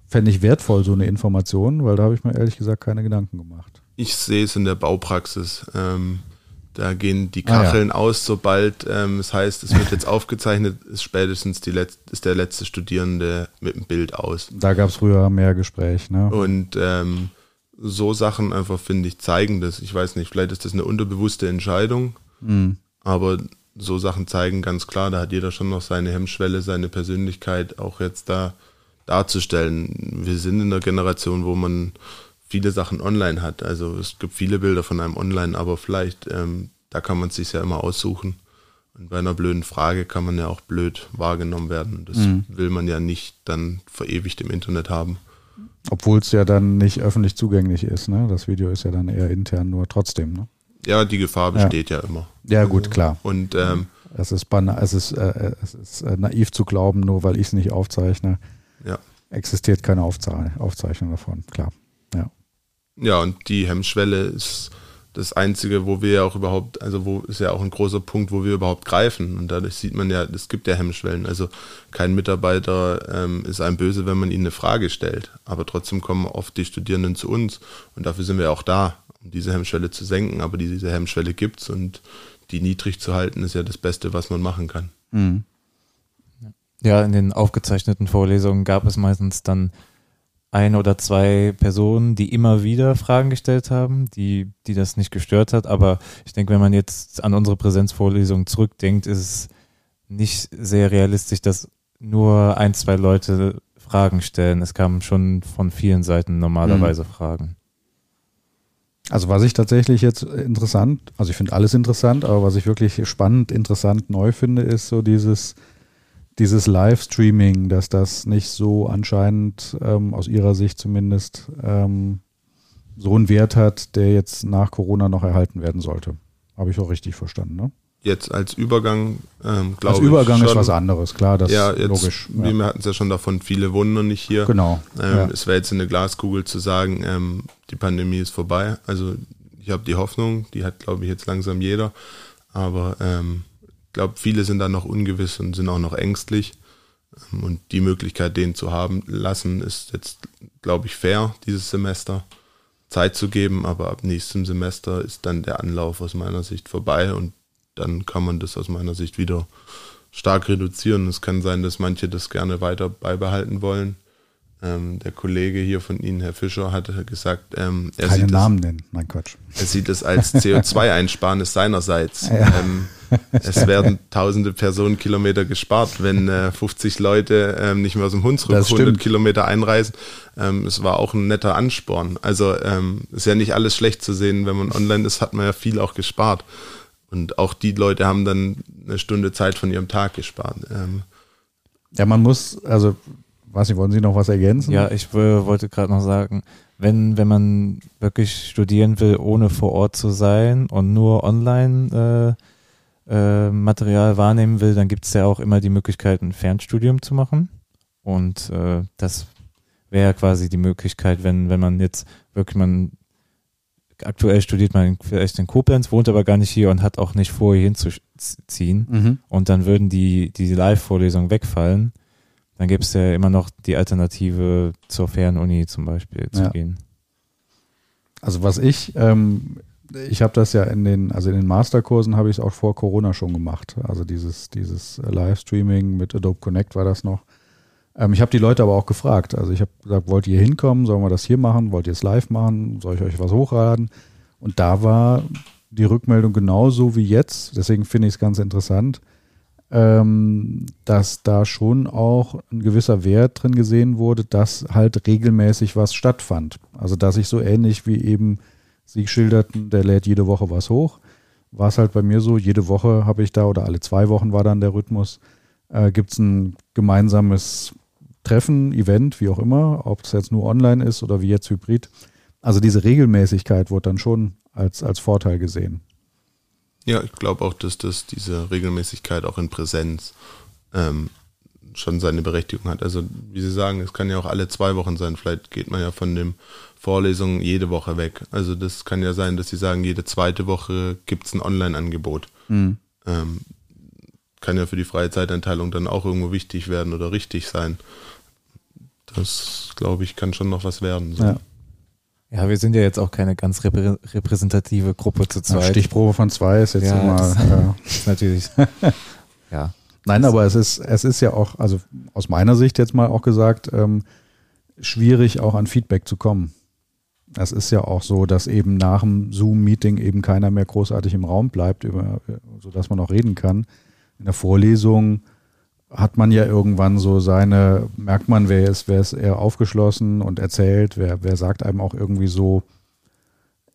fände ich wertvoll, so eine Information, weil da habe ich mir ehrlich gesagt keine Gedanken gemacht ich sehe es in der Baupraxis. Ähm, da gehen die Kacheln ah, ja. aus, sobald ähm, es heißt, es wird jetzt aufgezeichnet, ist spätestens die Letz ist der letzte Studierende mit dem Bild aus. Da gab es früher mehr Gespräch, ne? Und ähm, so Sachen einfach, finde ich, zeigen das. Ich weiß nicht, vielleicht ist das eine unterbewusste Entscheidung, mhm. aber so Sachen zeigen, ganz klar, da hat jeder schon noch seine Hemmschwelle, seine Persönlichkeit auch jetzt da darzustellen. Wir sind in der Generation, wo man viele Sachen online hat. Also es gibt viele Bilder von einem online, aber vielleicht, ähm, da kann man es sich ja immer aussuchen. Und bei einer blöden Frage kann man ja auch blöd wahrgenommen werden. Das mhm. will man ja nicht dann verewigt im Internet haben. Obwohl es ja dann nicht öffentlich zugänglich ist, ne? Das Video ist ja dann eher intern, nur trotzdem, ne? Ja, die Gefahr besteht ja, ja immer. Ja, gut, klar. Und ähm, es ist, es ist, äh, es ist äh, naiv zu glauben, nur weil ich es nicht aufzeichne, ja. existiert keine Aufze Aufzeichnung davon, klar. Ja. Ja, und die Hemmschwelle ist das Einzige, wo wir ja auch überhaupt, also wo ist ja auch ein großer Punkt, wo wir überhaupt greifen. Und dadurch sieht man ja, es gibt ja Hemmschwellen. Also kein Mitarbeiter ähm, ist einem böse, wenn man ihnen eine Frage stellt. Aber trotzdem kommen oft die Studierenden zu uns. Und dafür sind wir auch da, um diese Hemmschwelle zu senken. Aber diese Hemmschwelle gibt es und die niedrig zu halten, ist ja das Beste, was man machen kann. Mhm. Ja, in den aufgezeichneten Vorlesungen gab es meistens dann ein oder zwei Personen, die immer wieder Fragen gestellt haben, die, die das nicht gestört hat. Aber ich denke, wenn man jetzt an unsere Präsenzvorlesung zurückdenkt, ist es nicht sehr realistisch, dass nur ein, zwei Leute Fragen stellen. Es kamen schon von vielen Seiten normalerweise mhm. Fragen. Also was ich tatsächlich jetzt interessant, also ich finde alles interessant, aber was ich wirklich spannend, interessant, neu finde, ist so dieses, dieses Livestreaming, dass das nicht so anscheinend ähm, aus Ihrer Sicht zumindest ähm, so einen Wert hat, der jetzt nach Corona noch erhalten werden sollte. Habe ich auch richtig verstanden, ne? Jetzt als Übergang, ähm, glaube ich. Als Übergang schon, ist was anderes, klar, das ja, jetzt, logisch. Ja. Wir hatten es ja schon davon, viele wohnen noch nicht hier. Genau. Ähm, ja. Es wäre jetzt in der Glaskugel zu sagen, ähm, die Pandemie ist vorbei. Also ich habe die Hoffnung, die hat, glaube ich, jetzt langsam jeder. Aber ähm, glaube, viele sind da noch ungewiss und sind auch noch ängstlich. Ähm, und die Möglichkeit, den zu haben lassen, ist jetzt, glaube ich, fair, dieses Semester Zeit zu geben. Aber ab nächstem Semester ist dann der Anlauf aus meiner Sicht vorbei und dann kann man das aus meiner Sicht wieder stark reduzieren. Es kann sein, dass manche das gerne weiter beibehalten wollen. Ähm, der Kollege hier von Ihnen, Herr Fischer, hatte gesagt, ähm, er Keine sieht Namen es, nennen, mein Quatsch. Er sieht es als CO2-Einsparnis seinerseits. Ja. Ähm, es werden tausende Personenkilometer gespart, wenn äh, 50 Leute ähm, nicht mehr aus dem Hunsrück 100 Kilometer einreisen. Ähm, es war auch ein netter Ansporn. Also ähm, ist ja nicht alles schlecht zu sehen. Wenn man online ist, hat man ja viel auch gespart. Und auch die Leute haben dann eine Stunde Zeit von ihrem Tag gespart. Ähm, ja, man muss, also Weiß nicht, wollen Sie noch was ergänzen? Ja, ich wollte gerade noch sagen, wenn, wenn man wirklich studieren will, ohne vor Ort zu sein und nur online äh, äh, Material wahrnehmen will, dann gibt es ja auch immer die Möglichkeit, ein Fernstudium zu machen. Und äh, das wäre quasi die Möglichkeit, wenn, wenn man jetzt wirklich man aktuell studiert man vielleicht in Koblenz, wohnt aber gar nicht hier und hat auch nicht vor, hier hinzuziehen. Mhm. Und dann würden die, die Live-Vorlesungen wegfallen dann gibt es ja immer noch die Alternative zur Fernuni zum Beispiel zu ja. gehen. Also was ich, ähm, ich habe das ja in den, also in den Masterkursen habe ich es auch vor Corona schon gemacht. Also dieses, dieses Livestreaming mit Adobe Connect war das noch. Ähm, ich habe die Leute aber auch gefragt. Also ich habe gesagt, wollt ihr hinkommen? Sollen wir das hier machen? Wollt ihr es live machen? Soll ich euch was hochladen? Und da war die Rückmeldung genauso wie jetzt. Deswegen finde ich es ganz interessant ähm, dass da schon auch ein gewisser Wert drin gesehen wurde, dass halt regelmäßig was stattfand. Also dass ich so ähnlich wie eben Sie schilderten, der lädt jede Woche was hoch, war es halt bei mir so, jede Woche habe ich da oder alle zwei Wochen war dann der Rhythmus, äh, gibt es ein gemeinsames Treffen, Event, wie auch immer, ob es jetzt nur online ist oder wie jetzt hybrid. Also diese Regelmäßigkeit wurde dann schon als, als Vorteil gesehen. Ja, ich glaube auch, dass das diese Regelmäßigkeit auch in Präsenz ähm, schon seine Berechtigung hat. Also wie Sie sagen, es kann ja auch alle zwei Wochen sein. Vielleicht geht man ja von den Vorlesungen jede Woche weg. Also das kann ja sein, dass Sie sagen, jede zweite Woche gibt es ein Online-Angebot. Mhm. Ähm, kann ja für die freie Zeiteinteilung dann auch irgendwo wichtig werden oder richtig sein. Das, glaube ich, kann schon noch was werden. So. Ja. Ja, wir sind ja jetzt auch keine ganz reprä repräsentative Gruppe zu zweit. Stichprobe von zwei ist jetzt ja, immer. Das, ja. ist natürlich. ja. Nein, aber es ist, es ist ja auch, also aus meiner Sicht jetzt mal auch gesagt, ähm, schwierig auch an Feedback zu kommen. es ist ja auch so, dass eben nach dem Zoom-Meeting eben keiner mehr großartig im Raum bleibt, über, sodass man auch reden kann. In der Vorlesung hat man ja irgendwann so seine, merkt man, wer ist, wer ist eher aufgeschlossen und erzählt, wer, wer sagt einem auch irgendwie so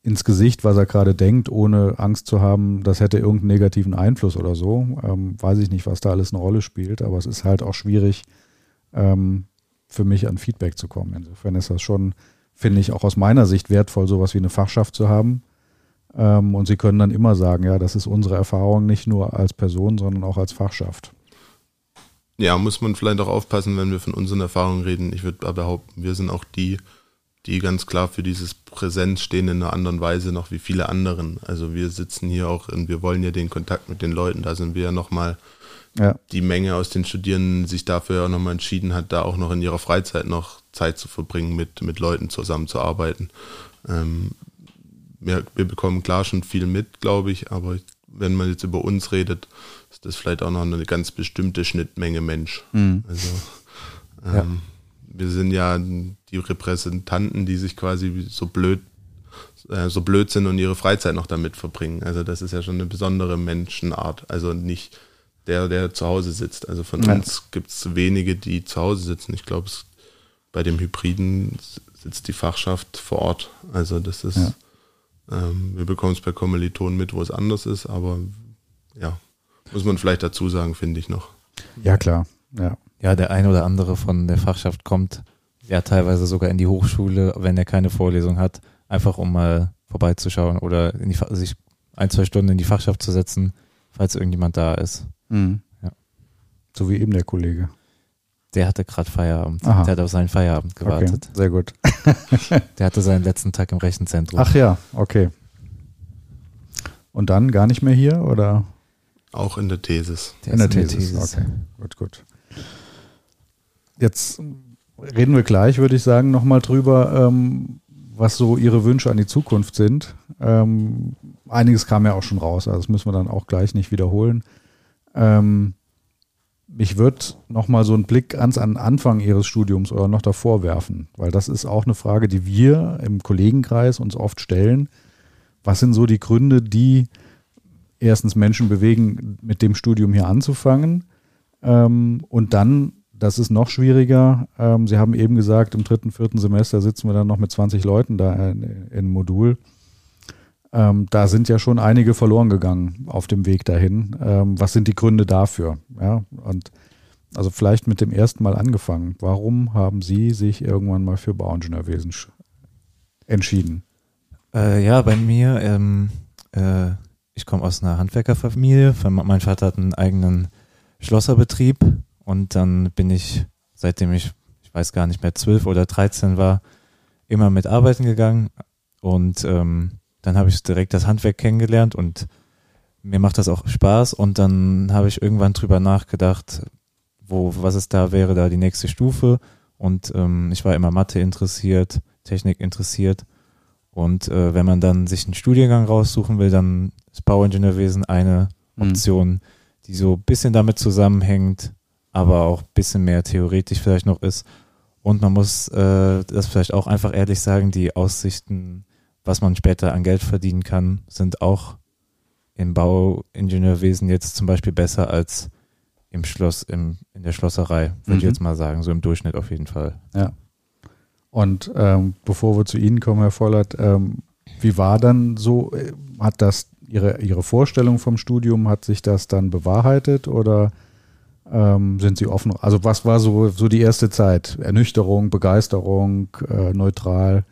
ins Gesicht, was er gerade denkt, ohne Angst zu haben, das hätte irgendeinen negativen Einfluss oder so. Ähm, weiß ich nicht, was da alles eine Rolle spielt, aber es ist halt auch schwierig, ähm, für mich an Feedback zu kommen. Insofern ist das schon, finde ich, auch aus meiner Sicht wertvoll, sowas wie eine Fachschaft zu haben. Ähm, und sie können dann immer sagen, ja, das ist unsere Erfahrung nicht nur als Person, sondern auch als Fachschaft. Ja, muss man vielleicht auch aufpassen, wenn wir von unseren Erfahrungen reden. Ich würde behaupten, wir sind auch die, die ganz klar für dieses Präsenz stehen in einer anderen Weise noch wie viele anderen. Also wir sitzen hier auch und wir wollen ja den Kontakt mit den Leuten. Da sind wir ja nochmal ja. die Menge aus den Studierenden sich dafür auch nochmal entschieden hat, da auch noch in ihrer Freizeit noch Zeit zu verbringen, mit, mit Leuten zusammenzuarbeiten. Ähm, wir, wir bekommen klar schon viel mit, glaube ich, aber wenn man jetzt über uns redet, ist das vielleicht auch noch eine ganz bestimmte Schnittmenge Mensch. Mhm. Also ähm, ja. wir sind ja die Repräsentanten, die sich quasi so blöd äh, so blöd sind und ihre Freizeit noch damit verbringen. Also das ist ja schon eine besondere Menschenart. Also nicht der, der zu Hause sitzt. Also von ja. uns gibt es wenige, die zu Hause sitzen. Ich glaube, bei dem Hybriden sitzt die Fachschaft vor Ort. Also das ist, ja. ähm, wir bekommen es bei Kommilitonen mit, wo es anders ist, aber ja, muss man vielleicht dazu sagen, finde ich noch. Ja, klar. Ja. ja, der ein oder andere von der Fachschaft kommt ja teilweise sogar in die Hochschule, wenn er keine Vorlesung hat, einfach um mal vorbeizuschauen oder die, sich ein, zwei Stunden in die Fachschaft zu setzen, falls irgendjemand da ist. Mhm. Ja. So wie eben der Kollege. Der hatte gerade Feierabend. Aha. Der hat auf seinen Feierabend gewartet. Okay, sehr gut. der hatte seinen letzten Tag im Rechenzentrum. Ach ja, okay. Und dann gar nicht mehr hier oder? Auch in der Thesis. Der in der Thesis. Thesis. Okay, gut, gut. Jetzt reden wir gleich, würde ich sagen, nochmal drüber, ähm, was so Ihre Wünsche an die Zukunft sind. Ähm, einiges kam ja auch schon raus, also das müssen wir dann auch gleich nicht wiederholen. Ähm, mich wird nochmal so ein Blick ans an Anfang Ihres Studiums oder noch davor werfen, weil das ist auch eine Frage, die wir im Kollegenkreis uns oft stellen. Was sind so die Gründe, die erstens Menschen bewegen, mit dem Studium hier anzufangen? Ähm, und dann, das ist noch schwieriger. Ähm, Sie haben eben gesagt, im dritten, vierten Semester sitzen wir dann noch mit 20 Leuten da in, in Modul. Ähm, da sind ja schon einige verloren gegangen auf dem Weg dahin. Ähm, was sind die Gründe dafür? Ja, und also vielleicht mit dem ersten Mal angefangen. Warum haben Sie sich irgendwann mal für Bauingenieurwesen entschieden? Äh, ja, bei mir, ähm, äh, ich komme aus einer Handwerkerfamilie. Mein Vater hat einen eigenen Schlosserbetrieb und dann bin ich, seitdem ich, ich weiß gar nicht mehr, zwölf oder dreizehn war, immer mit arbeiten gegangen und ähm, dann habe ich direkt das Handwerk kennengelernt und mir macht das auch Spaß und dann habe ich irgendwann drüber nachgedacht, wo, was es da wäre, da die nächste Stufe und ähm, ich war immer Mathe interessiert, Technik interessiert und äh, wenn man dann sich einen Studiengang raussuchen will, dann ist Bauingenieurwesen eine mhm. Option, mhm. die so ein bisschen damit zusammenhängt, aber auch ein bisschen mehr theoretisch vielleicht noch ist. Und man muss äh, das vielleicht auch einfach ehrlich sagen, die Aussichten was man später an Geld verdienen kann, sind auch im Bauingenieurwesen jetzt zum Beispiel besser als im Schloss, im, in der Schlosserei, würde mhm. ich jetzt mal sagen, so im Durchschnitt auf jeden Fall. Ja. Und ähm, bevor wir zu Ihnen kommen, Herr Vollert, ähm, wie war dann so, äh, hat das Ihre, Ihre Vorstellung vom Studium, hat sich das dann bewahrheitet oder ähm, sind Sie offen? Also was war so, so die erste Zeit? Ernüchterung, Begeisterung, äh, neutral?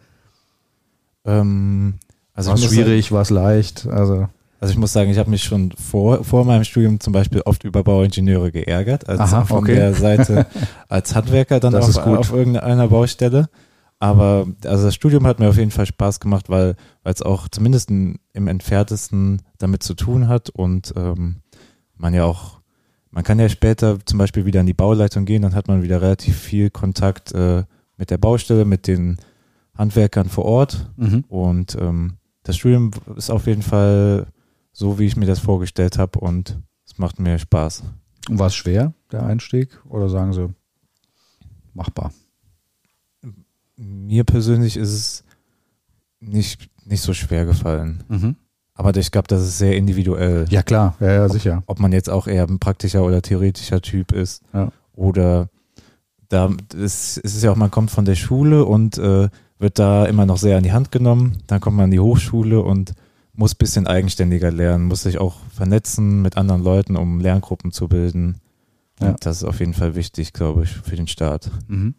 Ähm, also war es schwierig, war es leicht? Also also ich muss sagen, ich habe mich schon vor, vor meinem Studium zum Beispiel oft über Bauingenieure geärgert, also Aha, von okay. der Seite als Handwerker dann auf, auf, irgendeiner Baustelle. Aber also das Studium hat mir auf jeden Fall Spaß gemacht, weil es auch zumindest im entferntesten damit zu tun hat und ähm, man ja auch, man kann ja später zum Beispiel wieder in die Bauleitung gehen, dann hat man wieder relativ viel Kontakt äh, mit der Baustelle, mit den Handwerkern vor Ort. Mhm. Und ähm, das Studium ist auf jeden Fall so, wie ich mir das vorgestellt habe und es macht mir Spaß. Und war es schwer, der Einstieg? Oder sagen Sie, machbar? Mir persönlich ist es nicht, nicht so schwer gefallen. Mhm. Aber ich glaube, das ist sehr individuell. Ja, klar, ja, ja, sicher. Ob man jetzt auch eher ein praktischer oder theoretischer Typ ist. Ja. Oder da ist, es ist ja auch, man kommt von der Schule und äh, wird da immer noch sehr an die Hand genommen. Dann kommt man an die Hochschule und muss ein bisschen eigenständiger lernen, muss sich auch vernetzen mit anderen Leuten, um Lerngruppen zu bilden. Ja. Das ist auf jeden Fall wichtig, glaube ich, für den Start. Mhm.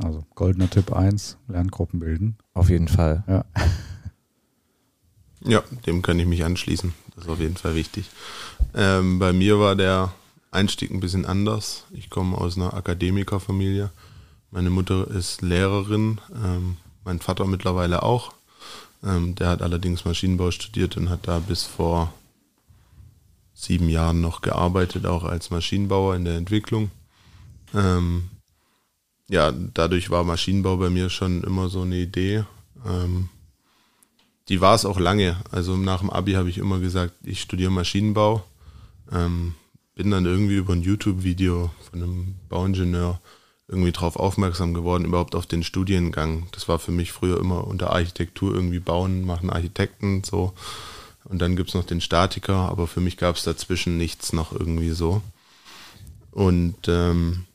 Also goldener Tipp 1, Lerngruppen bilden. Auf jeden Fall. Ja. Ja, dem kann ich mich anschließen. Das ist auf jeden Fall wichtig. Ähm, bei mir war der Einstieg ein bisschen anders. Ich komme aus einer Akademikerfamilie. Meine Mutter ist Lehrerin, ähm, mein Vater mittlerweile auch. Ähm, der hat allerdings Maschinenbau studiert und hat da bis vor sieben Jahren noch gearbeitet, auch als Maschinenbauer in der Entwicklung. Ähm, ja, dadurch war Maschinenbau bei mir schon immer so eine Idee. Ähm, die war es auch lange. Also nach dem Abi habe ich immer gesagt, ich studiere Maschinenbau. Ähm, bin dann irgendwie über ein YouTube-Video von einem Bauingenieur irgendwie drauf aufmerksam geworden, überhaupt auf den Studiengang. Das war für mich früher immer unter Architektur irgendwie bauen, machen Architekten so. Und dann gibt's noch den Statiker, aber für mich gab es dazwischen nichts noch irgendwie so. Und ähm,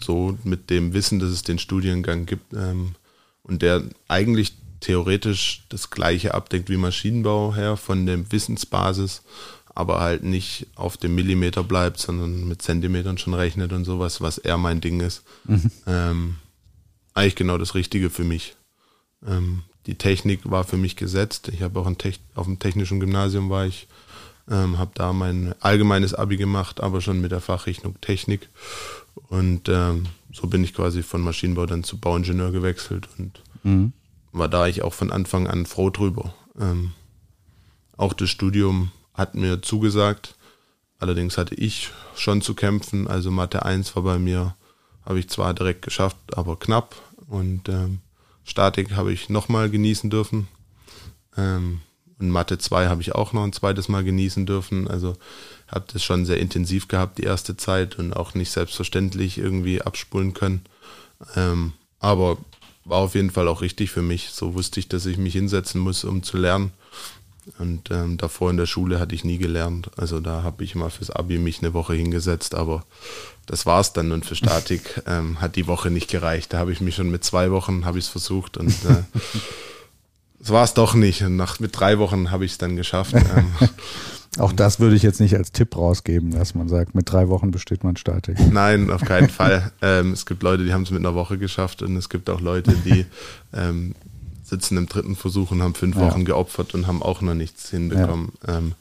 so mit dem Wissen, dass es den Studiengang gibt ähm, und der eigentlich theoretisch das gleiche abdeckt wie Maschinenbau her von der Wissensbasis, aber halt nicht auf dem Millimeter bleibt, sondern mit Zentimetern schon rechnet und sowas, was eher mein Ding ist. Ähm, eigentlich genau das Richtige für mich. Ähm, die Technik war für mich gesetzt. Ich habe auch auf dem technischen Gymnasium war ich, ähm, habe da mein allgemeines Abi gemacht, aber schon mit der Fachrichtung Technik. Und ähm, so bin ich quasi von Maschinenbau dann zu Bauingenieur gewechselt und Mhm. war da ich auch von Anfang an froh drüber. Ähm, auch das Studium hat mir zugesagt. Allerdings hatte ich schon zu kämpfen. Also Mathe 1 war bei mir, habe ich zwar direkt geschafft, aber knapp. Und ähm, Statik habe ich nochmal genießen dürfen. Ähm, und Mathe 2 habe ich auch noch ein zweites Mal genießen dürfen. Also habe das schon sehr intensiv gehabt, die erste Zeit und auch nicht selbstverständlich irgendwie abspulen können. Ähm, aber war auf jeden Fall auch richtig für mich. So wusste ich, dass ich mich hinsetzen muss, um zu lernen. Und ähm, davor in der Schule hatte ich nie gelernt. Also da habe ich mal fürs Abi mich eine Woche hingesetzt, aber das war's dann. Und für Statik ähm, hat die Woche nicht gereicht. Da habe ich mich schon mit zwei Wochen habe ich es versucht und äh, es war es doch nicht. Und nach, mit drei Wochen habe ich es dann geschafft. Ähm, Auch das würde ich jetzt nicht als Tipp rausgeben, dass man sagt, mit drei Wochen besteht man Statik. Nein, auf keinen Fall. Ähm, es gibt Leute, die haben es mit einer Woche geschafft und es gibt auch Leute, die ähm, sitzen im dritten Versuch und haben fünf Ja. Wochen geopfert und haben auch noch nichts hinbekommen. Ähm,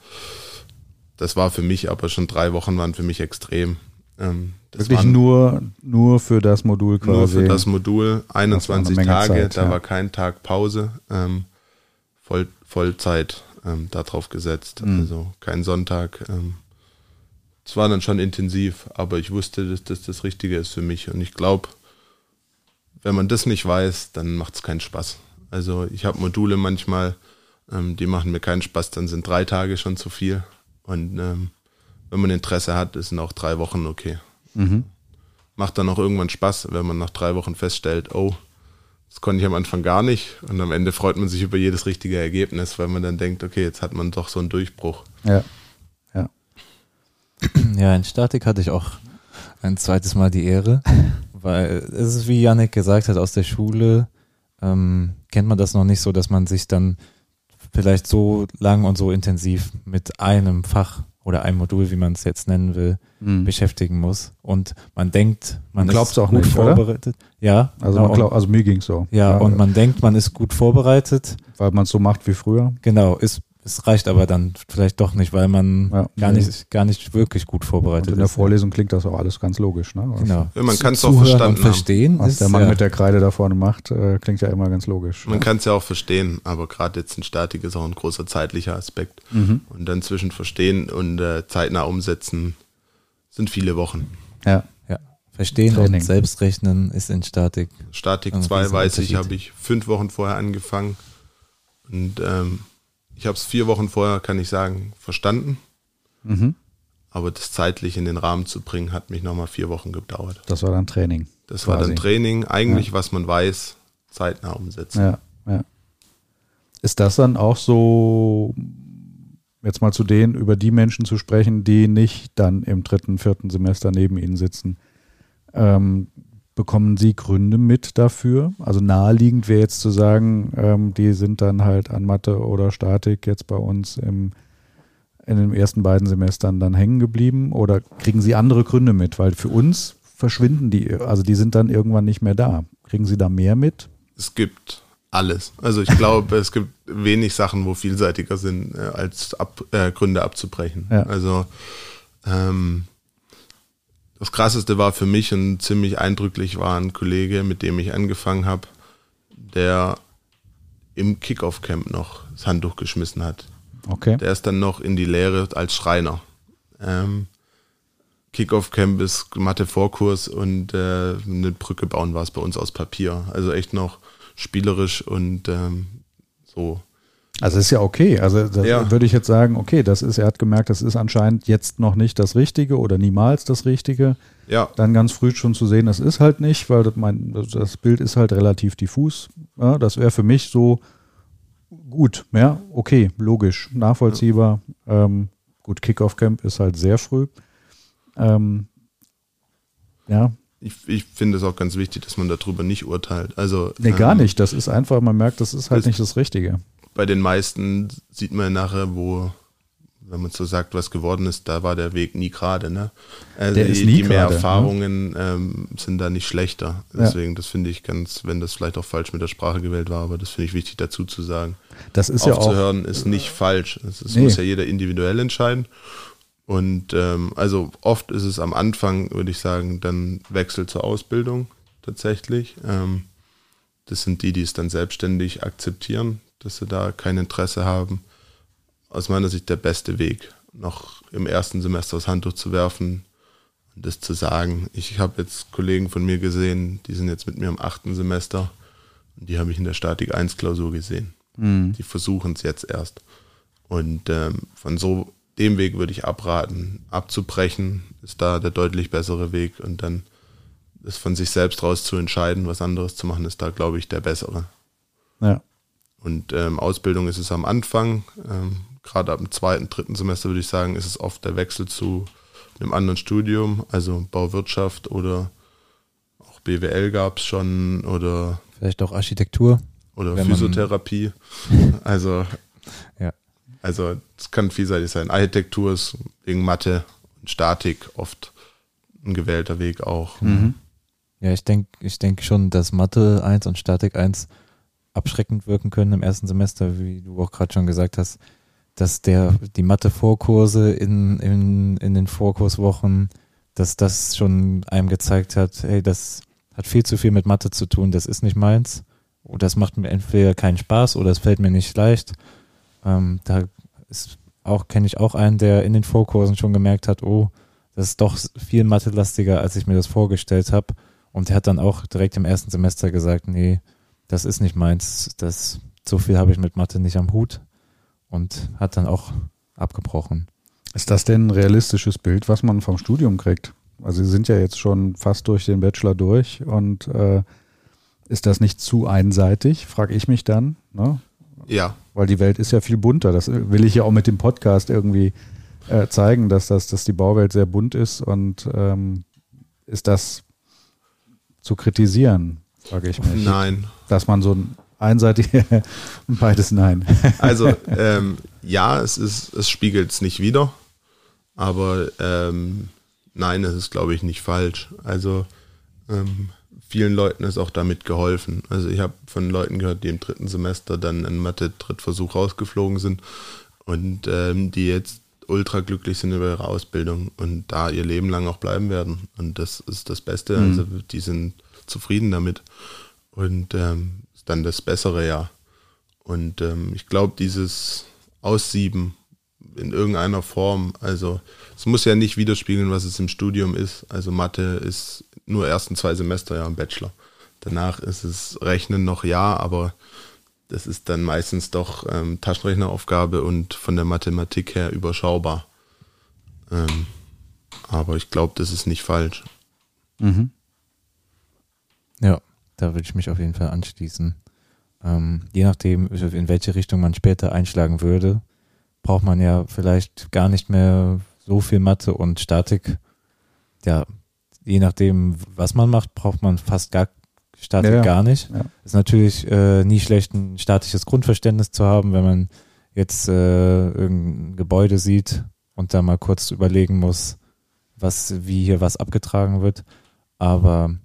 das war für mich aber schon drei Wochen waren für mich extrem. Ähm, das Wirklich nur, nur für das Modul quasi. nur für das Modul 21 Menge Tage, Zeit, da ja. war kein Tag Pause, ähm, voll, Vollzeit ähm, darauf gesetzt, Mhm. also kein Sonntag. Ähm, es war dann schon intensiv, aber ich wusste, dass das das Richtige ist für mich und ich glaube, wenn man das nicht weiß, dann macht es keinen Spaß. Also ich habe Module manchmal, ähm, die machen mir keinen Spaß, dann sind drei Tage schon zu viel und ähm, wenn man Interesse hat, sind auch drei Wochen okay Mhm. macht dann auch irgendwann Spaß, wenn man nach drei Wochen feststellt, oh, das konnte ich am Anfang gar nicht. Und am Ende freut man sich über jedes richtige Ergebnis, weil man dann denkt, okay, jetzt hat man doch so einen Durchbruch. Ja. Ja, in Statik hatte ich auch ein zweites Mal die Ehre, weil es ist, wie Yannick gesagt hat, aus der Schule ähm, kennt man das noch nicht so, dass man sich dann vielleicht so lang und so intensiv mit einem Fach oder einem Modul, wie man es jetzt nennen will, Mhm. beschäftigen muss. Und man denkt, man, Man ist auch gut nicht, oder? vorbereitet. Ja, Also, glaub, also mir ging's so. ja, und man denkt, man ist gut vorbereitet. weil man es so macht wie früher. Genau, ist, es reicht aber dann vielleicht doch nicht, weil man Ja. gar, nicht, gar nicht wirklich gut Und vorbereitet in der ist. Vorlesung klingt das auch alles ganz logisch. Ne? Genau. Ja, man kann's auch Zuhören verstanden und verstehen. Was ist, der Mann ja, mit der Kreide da vorne macht, äh, klingt ja immer ganz logisch. Man kann es ja auch verstehen, aber gerade jetzt in Statik ist auch ein großer zeitlicher Aspekt. Mhm. Und dann zwischen Verstehen und äh, zeitnah umsetzen sind viele Wochen. Ja. ja, verstehen Training. und selbstrechnen ist in Statik. Statik Ein 2 weiß ich, habe ich fünf Wochen vorher angefangen. Und ähm, ich habe es vier Wochen vorher, kann ich sagen, verstanden. Mhm. Aber das zeitlich in den Rahmen zu bringen, hat mich nochmal vier Wochen gedauert. Das war dann Training. Das war Quasi. dann Training, eigentlich was man weiß, zeitnah umsetzen. Ja, ja. Ist das dann auch so, jetzt mal zu denen, über die Menschen zu sprechen, die nicht dann im dritten, vierten Semester neben Ihnen sitzen? Ähm, bekommen Sie Gründe mit dafür? Also naheliegend wäre jetzt zu sagen, ähm, die sind dann halt an Mathe oder Statik jetzt bei uns im, in den ersten beiden Semestern dann hängen geblieben oder kriegen Sie andere Gründe mit? Weil für uns verschwinden die, also die sind dann irgendwann nicht mehr da. Kriegen Sie da mehr mit? Es gibt alles. Also ich glaube, es gibt wenig Sachen, wo vielseitiger sind, äh, als ab, äh, Gründe abzubrechen. Ja. Also ähm, das Krasseste war für mich und ziemlich eindrücklich war ein Kollege, mit dem ich angefangen habe, der im Kickoff-Camp noch das Handtuch geschmissen hat. Okay. Der ist dann noch in die Lehre als Schreiner. Ähm, Kickoff-Camp ist Mathe-Vorkurs und äh, eine Brücke bauen war es bei uns aus Papier. Also echt noch spielerisch und ähm, so also ist ja okay. Also da ja. würde ich jetzt sagen, okay, das ist, er hat gemerkt, das ist anscheinend jetzt noch nicht das Richtige oder niemals das Richtige. Ja. Dann ganz früh schon zu sehen, das ist halt nicht, weil das, mein, das Bild ist halt relativ diffus. Ja, das wäre für mich so gut, ja, okay, logisch, nachvollziehbar. Ja. Ähm, gut, Kickoff-Camp ist halt sehr früh. Ähm, ja, ich, ich finde es auch ganz wichtig, dass man darüber nicht urteilt. Also, nee, gar ähm, nicht. Das ist einfach, man merkt, das ist halt das, nicht das Richtige bei den meisten sieht man nachher, wo, wenn man so sagt, was geworden ist, da war der Weg nie gerade. Ne? Also der die, ist nie die mehr grade, Erfahrungen ne? ähm, sind da nicht schlechter. Deswegen, ja. das finde ich ganz, wenn das vielleicht auch falsch mit der Sprache gewählt war, aber das finde ich wichtig dazu zu sagen. Das ist ja auch. Aufzuhören ist nicht falsch. Das nee. muss ja jeder individuell entscheiden. Und ähm, also oft ist es am Anfang, würde ich sagen, dann Wechsel zur Ausbildung tatsächlich. Ähm, das sind die, die es dann selbstständig akzeptieren dass sie da kein Interesse haben. Aus meiner Sicht der beste Weg, noch im ersten Semester das Handtuch zu werfen und das zu sagen. Ich habe jetzt Kollegen von mir gesehen, die sind jetzt mit mir im achten Semester und die habe ich in der Statik 1 Klausur gesehen. Mhm. Die versuchen es jetzt erst. Und ähm, von so dem Weg würde ich abraten. Abzubrechen ist da der deutlich bessere Weg und dann es von sich selbst raus zu entscheiden, was anderes zu machen, ist da, glaube ich, der bessere. Ja. Und ähm, Ausbildung ist es am Anfang, ähm, gerade ab dem zweiten, dritten Semester würde ich sagen, ist es oft der Wechsel zu einem anderen Studium, also Bauwirtschaft oder auch BWL gab es schon oder vielleicht auch Architektur oder Physiotherapie. also ja. Also es kann vielseitig sein. Architektur ist wegen Mathe und Statik oft ein gewählter Weg auch. Mhm. Ja, ich denke ich denk schon, dass Mathe 1 und Statik 1 abschreckend wirken können im ersten Semester, wie du auch gerade schon gesagt hast, dass der die Mathe-Vorkurse in, in, in den Vorkurswochen, dass das schon einem gezeigt hat, hey, das hat viel zu viel mit Mathe zu tun, das ist nicht meins. Oder das macht mir entweder keinen Spaß oder es fällt mir nicht leicht. Ähm, da ist auch, kenne ich auch einen, der in den Vorkursen schon gemerkt hat, oh, das ist doch viel mathelastiger, als ich mir das vorgestellt habe. Und der hat dann auch direkt im ersten Semester gesagt, nee, das ist nicht meins. Das, so viel habe ich mit Mathe nicht am Hut und hat dann auch abgebrochen. Ist das denn ein realistisches Bild, was man vom Studium kriegt? Also Sie sind ja jetzt schon fast durch den Bachelor durch und äh, ist das nicht zu einseitig, frage ich mich dann. Ne? Ja. Weil die Welt ist ja viel bunter. Das will ich ja auch mit dem Podcast irgendwie äh, zeigen, dass, das, dass die Bauwelt sehr bunt ist und ähm, ist das zu kritisieren, frage ich mich. Nein dass man so ein einseitig beides nein. Also ähm, ja, es ist, es spiegelt es nicht wieder, aber ähm, nein, es ist glaube ich nicht falsch. Also ähm, vielen Leuten ist auch damit geholfen. Also ich habe von Leuten gehört, die im dritten Semester dann in Mathe-Drittversuch rausgeflogen sind und ähm, die jetzt ultra glücklich sind über ihre Ausbildung und da ihr Leben lang auch bleiben werden. Und das ist das Beste. Mhm. Also die sind zufrieden damit. Und ähm, ist dann das bessere Jahr. Und ähm, ich glaube, dieses Aussieben in irgendeiner Form, also es muss ja nicht widerspiegeln, was es im Studium ist. Also Mathe ist nur ersten zwei Semester ja im Bachelor. Danach ist es Rechnen noch ja, aber das ist dann meistens doch ähm, Taschenrechneraufgabe und von der Mathematik her überschaubar. Ähm, aber ich glaube, das ist nicht falsch. Mhm. Ja da würde ich mich auf jeden Fall anschließen. ähm, je nachdem, in welche Richtung man später einschlagen würde, braucht man ja vielleicht gar nicht mehr so viel Mathe und Statik. Ja, je nachdem, was man macht, braucht man fast gar Statik ja, gar nicht. Ja. Ist natürlich äh, nie schlecht, ein statisches Grundverständnis zu haben, wenn man jetzt äh, irgendein Gebäude sieht und da mal kurz überlegen muss, was, wie hier was abgetragen wird. Aber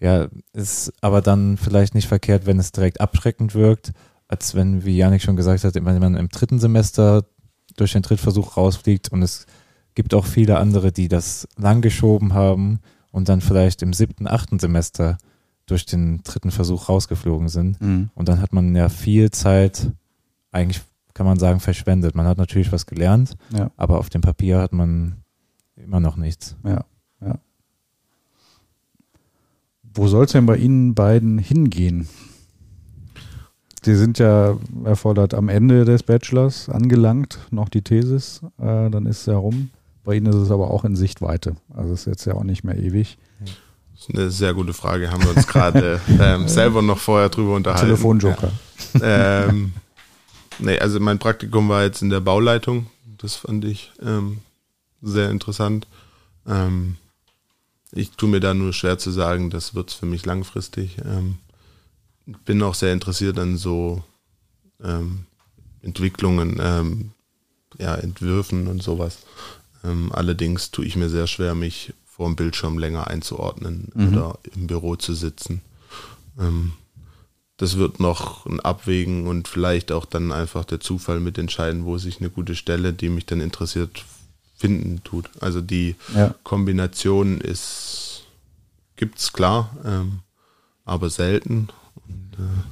ja, ist aber dann vielleicht nicht verkehrt, wenn es direkt abschreckend wirkt, als wenn, wie Janik schon gesagt hat, wenn man im dritten Semester durch den Trittversuch rausfliegt und es gibt auch viele andere, die das lang geschoben haben und dann vielleicht im siebten, achten Semester durch den dritten Versuch rausgeflogen sind. Mhm. Und dann hat man ja viel Zeit, eigentlich kann man sagen, verschwendet. Man hat natürlich was gelernt, ja. aber auf dem Papier hat man immer noch nichts. Ja, ja. Wo soll es denn bei Ihnen beiden hingehen? Sie sind ja erfordert am Ende des Bachelors angelangt, noch die Thesis, äh, dann ist es ja rum. Bei Ihnen ist es aber auch in Sichtweite. Also ist jetzt ja auch nicht mehr ewig. Das ist eine sehr gute Frage. Haben wir uns gerade ähm, selber noch vorher drüber unterhalten. Telefonjoker. Ja. Ähm, nee, also mein Praktikum war jetzt in der Bauleitung. Das fand ich ähm, sehr interessant. Ähm, ich tue mir da nur schwer zu sagen, das wird es für mich langfristig. Ähm, bin auch sehr interessiert an so ähm, Entwicklungen, ähm, ja, Entwürfen und sowas. Ähm, allerdings tue ich mir sehr schwer, mich vor dem Bildschirm länger einzuordnen mhm. oder im Büro zu sitzen. Ähm, das wird noch ein Abwägen und vielleicht auch dann einfach der Zufall mitentscheiden, wo sich eine gute Stelle, die mich dann interessiert, finden tut. Also die ja. Kombination ist, gibt's klar, ähm, aber selten. Und äh,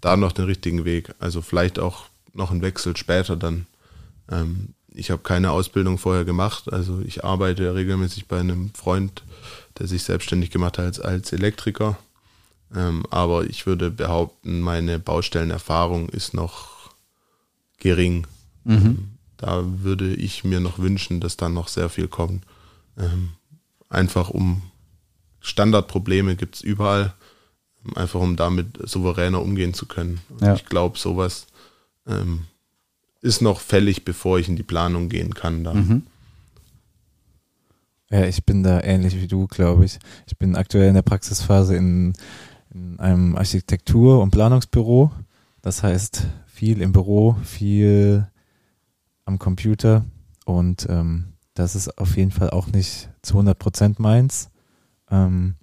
da noch den richtigen Weg. Also vielleicht auch noch ein Wechsel später dann. Ähm, ich habe keine Ausbildung vorher gemacht. Also ich arbeite regelmäßig bei einem Freund, der sich selbstständig gemacht hat als, als Elektriker. Ähm, aber ich würde behaupten, meine Baustellenerfahrung ist noch gering. Mhm. Ähm, da würde ich mir noch wünschen, dass da noch sehr viel kommt. Ähm, einfach um Standardprobleme gibt es überall, einfach um damit souveräner umgehen zu können. Ja. Ich glaube, sowas ähm, ist noch fällig, bevor ich in die Planung gehen kann. Da. Mhm. Ja, ich bin da ähnlich wie du, glaube ich. Ich bin aktuell in der Praxisphase in, in einem Architektur- und Planungsbüro. Das heißt, viel im Büro, viel am Computer und ähm, das ist auf jeden Fall auch nicht zu 100 Prozent meins. Ähm,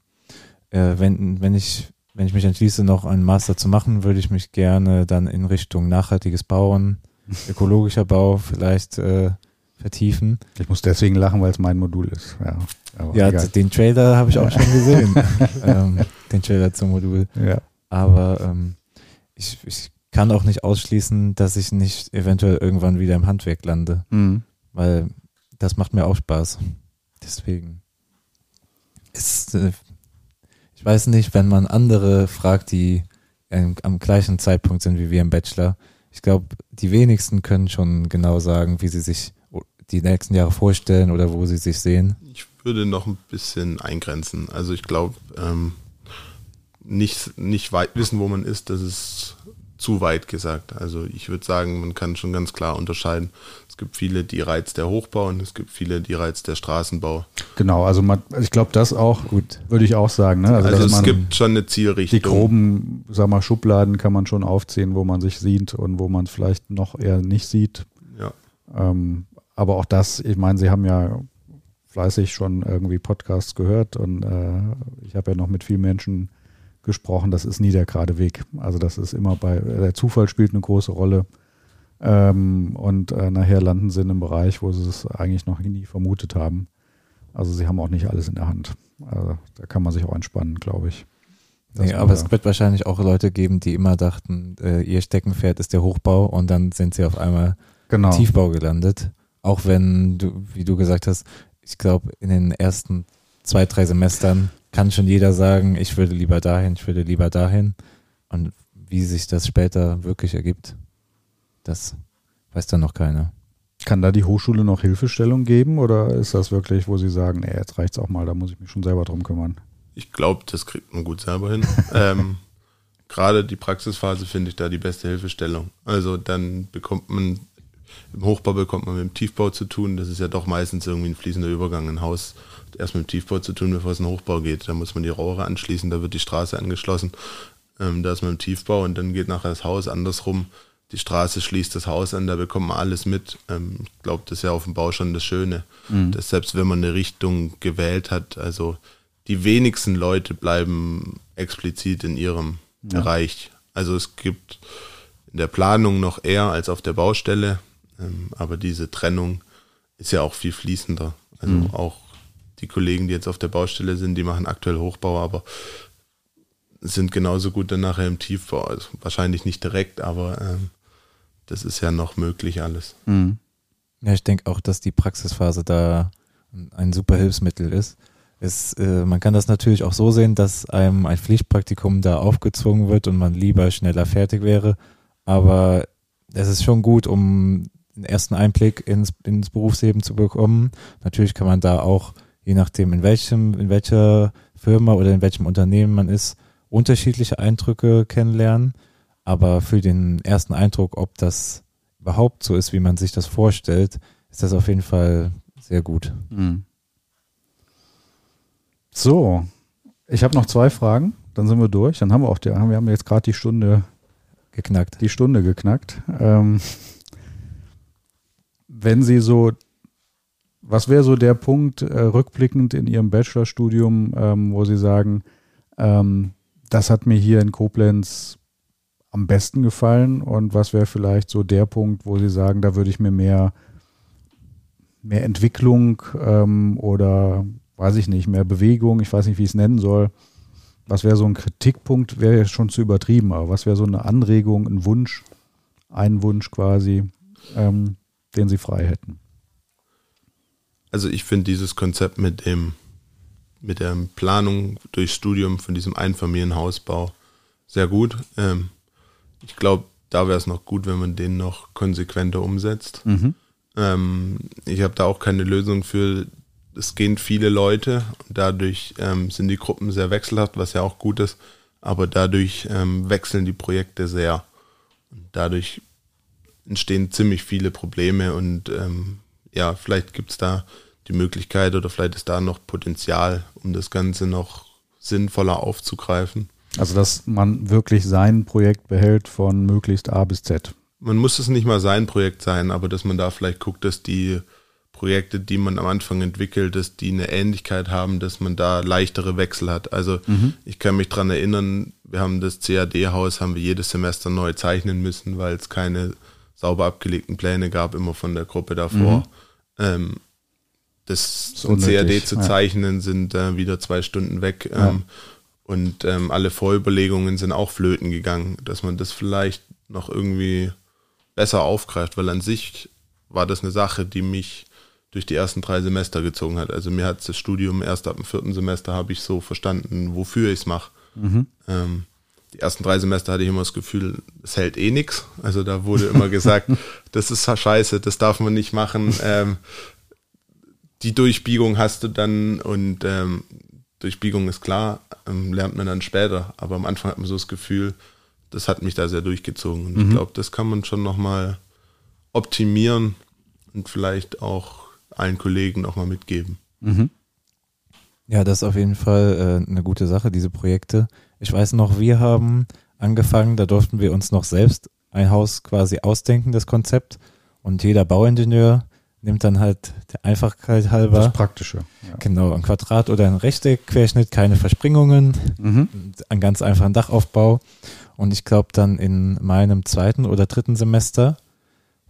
äh, wenn, wenn, ich, wenn ich mich entschließe, noch einen Master zu machen, würde ich mich gerne dann in Richtung nachhaltiges Bauen, ökologischer Bau vielleicht äh, vertiefen. Ich muss deswegen lachen, weil es mein Modul ist. Ja, ja den Trailer habe ich auch schon gesehen. ähm, den Trailer zum Modul. Ja. Aber ähm, ich, ich kann auch nicht ausschließen, dass ich nicht eventuell irgendwann wieder im Handwerk lande. Mhm. Weil das macht mir auch Spaß. Deswegen ist, äh, ich weiß nicht, wenn man andere fragt, die am gleichen Zeitpunkt sind wie wir im Bachelor. Ich glaube, die wenigsten können schon genau sagen, wie sie sich die nächsten Jahre vorstellen oder wo sie sich sehen. Ich würde noch ein bisschen eingrenzen. Also ich glaube, ähm, nicht, nicht weit wissen, wo man ist, das ist zu weit gesagt. Also ich würde sagen, man kann schon ganz klar unterscheiden. Es gibt viele, die reizt der Hochbau und es gibt viele, die reizt der Straßenbau. Genau, also man, ich glaube, das auch, gut, würde ich auch sagen. Ne? Also, also es gibt schon eine Zielrichtung. Die groben, sag mal, Schubladen kann man schon aufziehen, wo man sich sieht und wo man es vielleicht noch eher nicht sieht. Ja. Ähm, aber auch das, ich meine, Sie haben ja fleißig schon irgendwie Podcasts gehört und äh, ich habe ja noch mit vielen Menschen gesprochen, das ist nie der gerade Weg. Also das ist immer bei, der Zufall spielt eine große Rolle. Ähm, und äh, nachher landen sie in einem Bereich, wo sie es eigentlich noch nie vermutet haben. Also sie haben auch nicht alles in der Hand. Also da kann man sich auch entspannen, glaube ich. Nee, aber es wird wahrscheinlich auch Leute geben, die immer dachten, äh, ihr Steckenpferd ist der Hochbau und dann sind sie auf einmal genau. im Tiefbau gelandet. Auch wenn du, wie du gesagt hast, ich glaube, in den ersten zwei, drei Semestern kann schon jeder sagen, ich würde lieber dahin, ich würde lieber dahin. Und wie sich das später wirklich ergibt, das weiß dann noch keiner. Kann da die Hochschule noch Hilfestellung geben oder ist das wirklich, wo Sie sagen, nee, jetzt reicht's auch mal, da muss ich mich schon selber drum kümmern? Ich glaube, das kriegt man gut selber hin. ähm, gerade die Praxisphase finde ich da die beste Hilfestellung. Also dann bekommt man, im Hochbau bekommt man mit dem Tiefbau zu tun. Das ist ja doch meistens irgendwie ein fließender Übergang. Ein Haus erst mit dem Tiefbau zu tun, bevor es in den Hochbau geht. Da muss man die Rohre anschließen, da wird die Straße angeschlossen. Ähm, da ist man im Tiefbau und dann geht nachher das Haus andersrum. Die Straße schließt das Haus an, da bekommt man alles mit. Ähm, ich glaube, das ist ja auf dem Bau schon das Schöne. Mhm. Dass selbst wenn man eine Richtung gewählt hat, also die wenigsten Leute bleiben explizit in ihrem ja. Bereich. Also es gibt in der Planung noch eher als auf der Baustelle, ähm, aber diese Trennung ist ja auch viel fließender. Also mhm. auch die Kollegen, die jetzt auf der Baustelle sind, die machen aktuell Hochbau, aber sind genauso gut dann nachher im Tiefbau. Also wahrscheinlich nicht direkt, aber ähm, das ist ja noch möglich alles. Mhm. Ja, ich denke auch, dass die Praxisphase da ein super Hilfsmittel ist. Es, äh, man kann das natürlich auch so sehen, dass einem ein Pflichtpraktikum da aufgezwungen wird und man lieber schneller fertig wäre. Aber es ist schon gut, um einen ersten Einblick ins, ins Berufsleben zu bekommen. Natürlich kann man da auch, je nachdem in welchem, in welcher Firma oder in welchem Unternehmen man ist, unterschiedliche Eindrücke kennenlernen. Aber für den ersten Eindruck, ob das überhaupt so ist, wie man sich das vorstellt, ist das auf jeden Fall sehr gut. Mhm. So, ich habe noch zwei Fragen, dann sind wir durch. Dann haben wir auch, die, wir haben jetzt gerade die Stunde geknackt. Die Stunde geknackt. Ähm, wenn Sie so, was wäre so der Punkt äh, rückblickend in Ihrem Bachelorstudium, ähm, wo Sie sagen, ähm, das hat mir hier in Koblenz am besten gefallen und was wäre vielleicht so der Punkt, wo Sie sagen, da würde ich mir mehr, mehr Entwicklung ähm, oder weiß ich nicht, mehr Bewegung, ich weiß nicht, wie ich es nennen soll. Was wäre so ein Kritikpunkt, wäre ja schon zu übertrieben, aber was wäre so eine Anregung, ein Wunsch, ein Wunsch quasi, ähm, den Sie frei hätten? Also ich finde dieses Konzept mit dem mit der Planung durch Studium von diesem Einfamilienhausbau sehr gut. Ähm, ich glaube, da wäre es noch gut, wenn man den noch konsequenter umsetzt. Mhm. Ähm, ich habe da auch keine Lösung für. Es gehen viele Leute und dadurch ähm, sind die Gruppen sehr wechselhaft, was ja auch gut ist. Aber dadurch ähm, wechseln die Projekte sehr. Und dadurch entstehen ziemlich viele Probleme und ähm, ja, vielleicht gibt es da die Möglichkeit oder vielleicht ist da noch Potenzial, um das Ganze noch sinnvoller aufzugreifen. Also, dass man wirklich sein Projekt behält von möglichst A bis Z. Man muss es nicht mal sein Projekt sein, aber dass man da vielleicht guckt, dass die Projekte, die man am Anfang entwickelt, dass die eine Ähnlichkeit haben, dass man da leichtere Wechsel hat. Also mhm. ich kann mich dran erinnern, wir haben das CAD-Haus, haben wir jedes Semester neu zeichnen müssen, weil es keine sauber abgelegten Pläne gab, immer von der Gruppe davor. Mhm. Ähm, das, das CAD zu zeichnen, ja. sind äh, wieder zwei Stunden weg. Ähm, ja. Und ähm, alle Vorüberlegungen sind auch flöten gegangen, dass man das vielleicht noch irgendwie besser aufgreift, weil an sich war das eine Sache, die mich durch die ersten drei Semester gezogen hat. Also mir hat das Studium erst ab dem vierten Semester habe ich so verstanden, wofür ich es mache. Mhm. Ähm, die ersten drei Semester hatte ich immer das Gefühl, es hält eh nichts. Also da wurde immer gesagt, das ist scheiße, das darf man nicht machen. Ähm, die Durchbiegung hast du dann und ähm, Durchbiegung ist klar, ähm, lernt man dann später. Aber am Anfang hat man so das Gefühl, das hat mich da sehr durchgezogen. Und mhm. ich glaube, das kann man schon nochmal optimieren und vielleicht auch allen Kollegen nochmal mitgeben. Mhm. Ja, das ist auf jeden Fall äh, eine gute Sache, diese Projekte. Ich weiß noch, wir haben angefangen, da durften wir uns noch selbst ein Haus quasi ausdenken, das Konzept. Und jeder Bauingenieur nimmt dann halt der Einfachkeit halber. Das Praktische. Ja. Genau, ein Quadrat oder ein Rechteckquerschnitt, keine Verspringungen, mhm. ein ganz einfachen Dachaufbau. Und ich glaube dann in meinem zweiten oder dritten Semester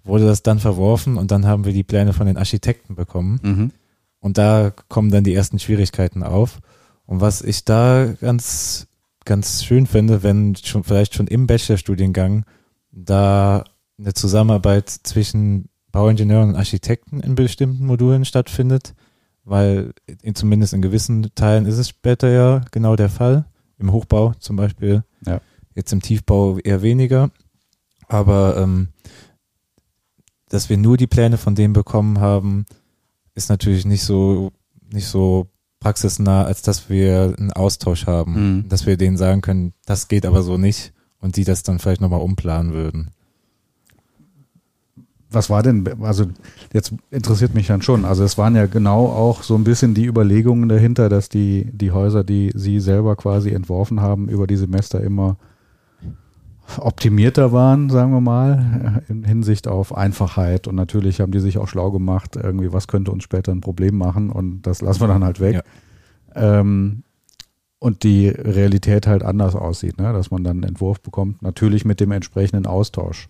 wurde das dann verworfen und dann haben wir die Pläne von den Architekten bekommen. Mhm. Und da kommen dann die ersten Schwierigkeiten auf. Und was ich da ganz, ganz schön finde, wenn schon vielleicht schon im Bachelorstudiengang da eine Zusammenarbeit zwischen Bauingenieuren und Architekten in bestimmten Modulen stattfindet, weil in, zumindest in gewissen Teilen ist es später ja genau der Fall. Im Hochbau zum Beispiel, ja. jetzt im Tiefbau eher weniger. Aber ähm, dass wir nur die Pläne von dem bekommen haben, ist natürlich nicht so nicht so praxisnah, als dass wir einen Austausch haben. Mhm. Dass wir denen sagen können, das geht aber so nicht und die das dann vielleicht nochmal umplanen würden. Was war denn, also jetzt interessiert mich dann schon, also es waren ja genau auch so ein bisschen die Überlegungen dahinter, dass die, die Häuser, die Sie selber quasi entworfen haben, über die Semester immer optimierter waren, sagen wir mal, in Hinsicht auf Einfachheit. Und natürlich haben die sich auch schlau gemacht, irgendwie, was könnte uns später ein Problem machen und das lassen wir dann halt weg. Ähm, und die Realität halt anders aussieht, ne? dass man dann einen Entwurf bekommt, natürlich mit dem entsprechenden Austausch.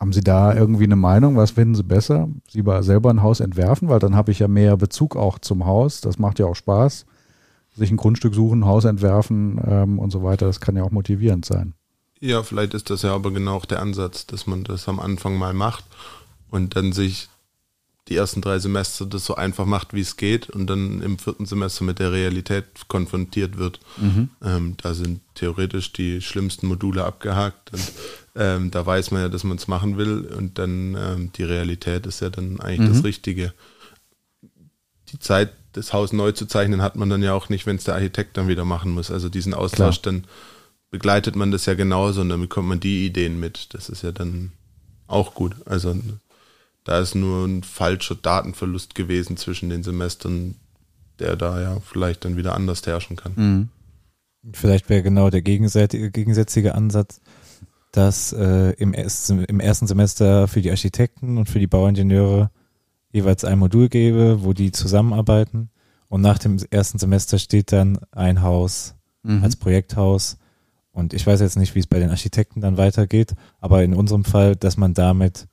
Haben Sie da irgendwie eine Meinung? Was finden Sie besser? Sie selber ein Haus entwerfen, weil dann habe ich ja mehr Bezug auch zum Haus. Das macht ja auch Spaß. Sich ein Grundstück suchen, ein Haus entwerfen ähm, und so weiter, das kann ja auch motivierend sein. Ja, vielleicht ist das ja aber genau auch der Ansatz, dass man das am Anfang mal macht und dann sich die ersten drei Semester das so einfach macht, wie es geht und dann im vierten Semester mit der Realität konfrontiert wird. Mhm. Ähm, da sind theoretisch die schlimmsten Module abgehakt und ähm, da weiß man ja, dass man es machen will und dann ähm, die Realität ist ja dann eigentlich Mhm. das Richtige. Die Zeit, das Haus neu zu zeichnen, hat man dann ja auch nicht, wenn es der Architekt dann wieder machen muss. Also diesen Austausch, dann begleitet man das ja genauso und dann bekommt man die Ideen mit. Das ist ja dann auch gut. Also da ist nur ein falscher Datenverlust gewesen zwischen den Semestern, der da ja vielleicht dann wieder anders herrschen kann. Mhm. Vielleicht wäre genau der gegenseitige, gegensätzliche Ansatz, dass äh, im, ersten, im ersten Semester für die Architekten und für die Bauingenieure jeweils ein Modul gäbe, wo die zusammenarbeiten. Und nach dem ersten Semester steht dann ein Haus Mhm. als Projekthaus. Und ich weiß jetzt nicht, wie es bei den Architekten dann weitergeht, aber in unserem Fall, dass man damit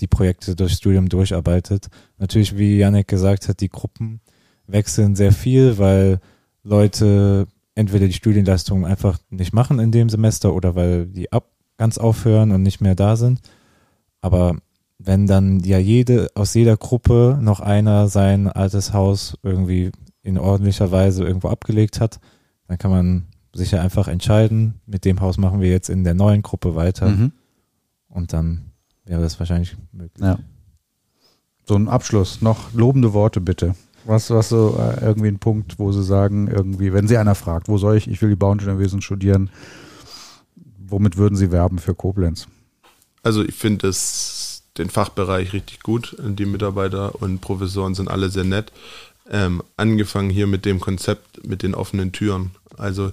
die Projekte durchs Studium durcharbeitet. Natürlich, wie Janek gesagt hat, die Gruppen wechseln sehr viel, weil Leute entweder die Studienleistung einfach nicht machen in dem Semester oder weil die ab ganz aufhören und nicht mehr da sind. Aber wenn dann ja jede aus jeder Gruppe noch einer sein altes Haus irgendwie in ordentlicher Weise irgendwo abgelegt hat, dann kann man sich ja einfach entscheiden, mit dem Haus machen wir jetzt in der neuen Gruppe weiter Mhm. und dann wäre das wahrscheinlich möglich. Ja. So ein Abschluss, noch lobende Worte bitte. Was, was so äh, irgendwie ein Punkt, wo Sie sagen, irgendwie, wenn Sie einer fragt, wo soll ich, ich will die Bauingenieurwesen studieren, womit würden Sie werben für Koblenz? Also ich finde es den Fachbereich richtig gut. Die Mitarbeiter und Professoren sind alle sehr nett. Ähm, angefangen hier mit dem Konzept mit den offenen Türen. Also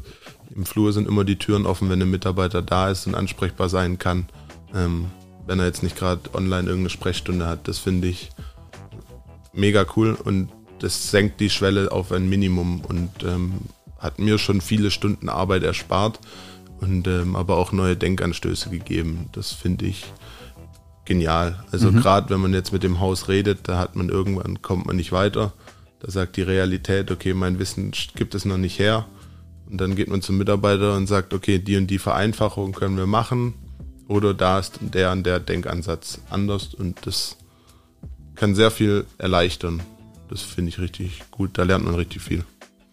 im Flur sind immer die Türen offen, wenn ein Mitarbeiter da ist und ansprechbar sein kann. Ähm, wenn er jetzt nicht gerade online irgendeine Sprechstunde hat. Das finde ich mega cool und das senkt die Schwelle auf ein Minimum und ähm, hat mir schon viele Stunden Arbeit erspart und ähm, aber auch neue Denkanstöße gegeben. Das finde ich genial. Also Mhm. gerade wenn man jetzt mit dem Haus redet, da hat man irgendwann kommt man nicht weiter. Da sagt die Realität, okay, mein Wissen gibt es noch nicht her. Und dann geht man zum Mitarbeiter und sagt, okay, die und die Vereinfachung können wir machen. Oder da ist der und der Denkansatz anders und das kann sehr viel erleichtern. Das finde ich richtig gut. Da lernt man richtig viel.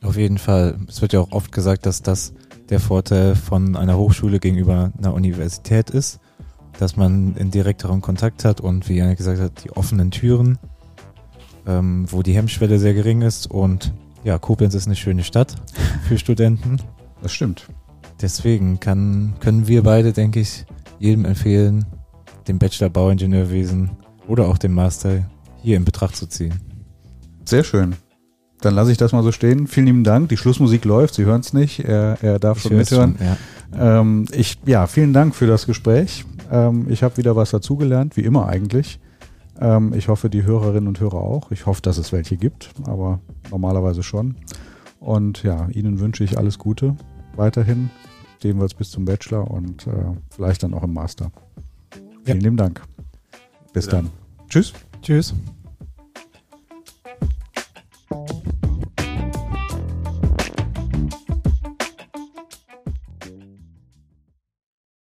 Auf jeden Fall. Es wird ja auch oft gesagt, dass das der Vorteil von einer Hochschule gegenüber einer Universität ist, dass man in direkterem Kontakt hat und wie Janik gesagt hat, die offenen Türen, ähm, wo die Hemmschwelle sehr gering ist und ja, Koblenz ist eine schöne Stadt für Studenten. Das stimmt. Deswegen kann, können wir beide, denke ich, jedem empfehlen, den Bachelor Bauingenieurwesen oder auch den Master hier in Betracht zu ziehen. Sehr schön. Dann lasse ich das mal so stehen. Vielen lieben Dank. Die Schlussmusik läuft. Sie hören es nicht. Er, er darf schon hör's mithören. schon, ja. Ähm, ich, ja, vielen Dank für das Gespräch. Ähm, ich habe wieder was dazugelernt, wie immer eigentlich. Ähm, ich hoffe, die Hörerinnen und Hörer auch. Ich hoffe, dass es welche gibt, aber normalerweise schon. Und ja, Ihnen wünsche ich alles Gute weiterhin. Sehen wir uns bis zum Bachelor und äh, vielleicht dann auch im Master. Vielen lieben Dank. Bis Ja. dann. Tschüss. Tschüss. Thank you.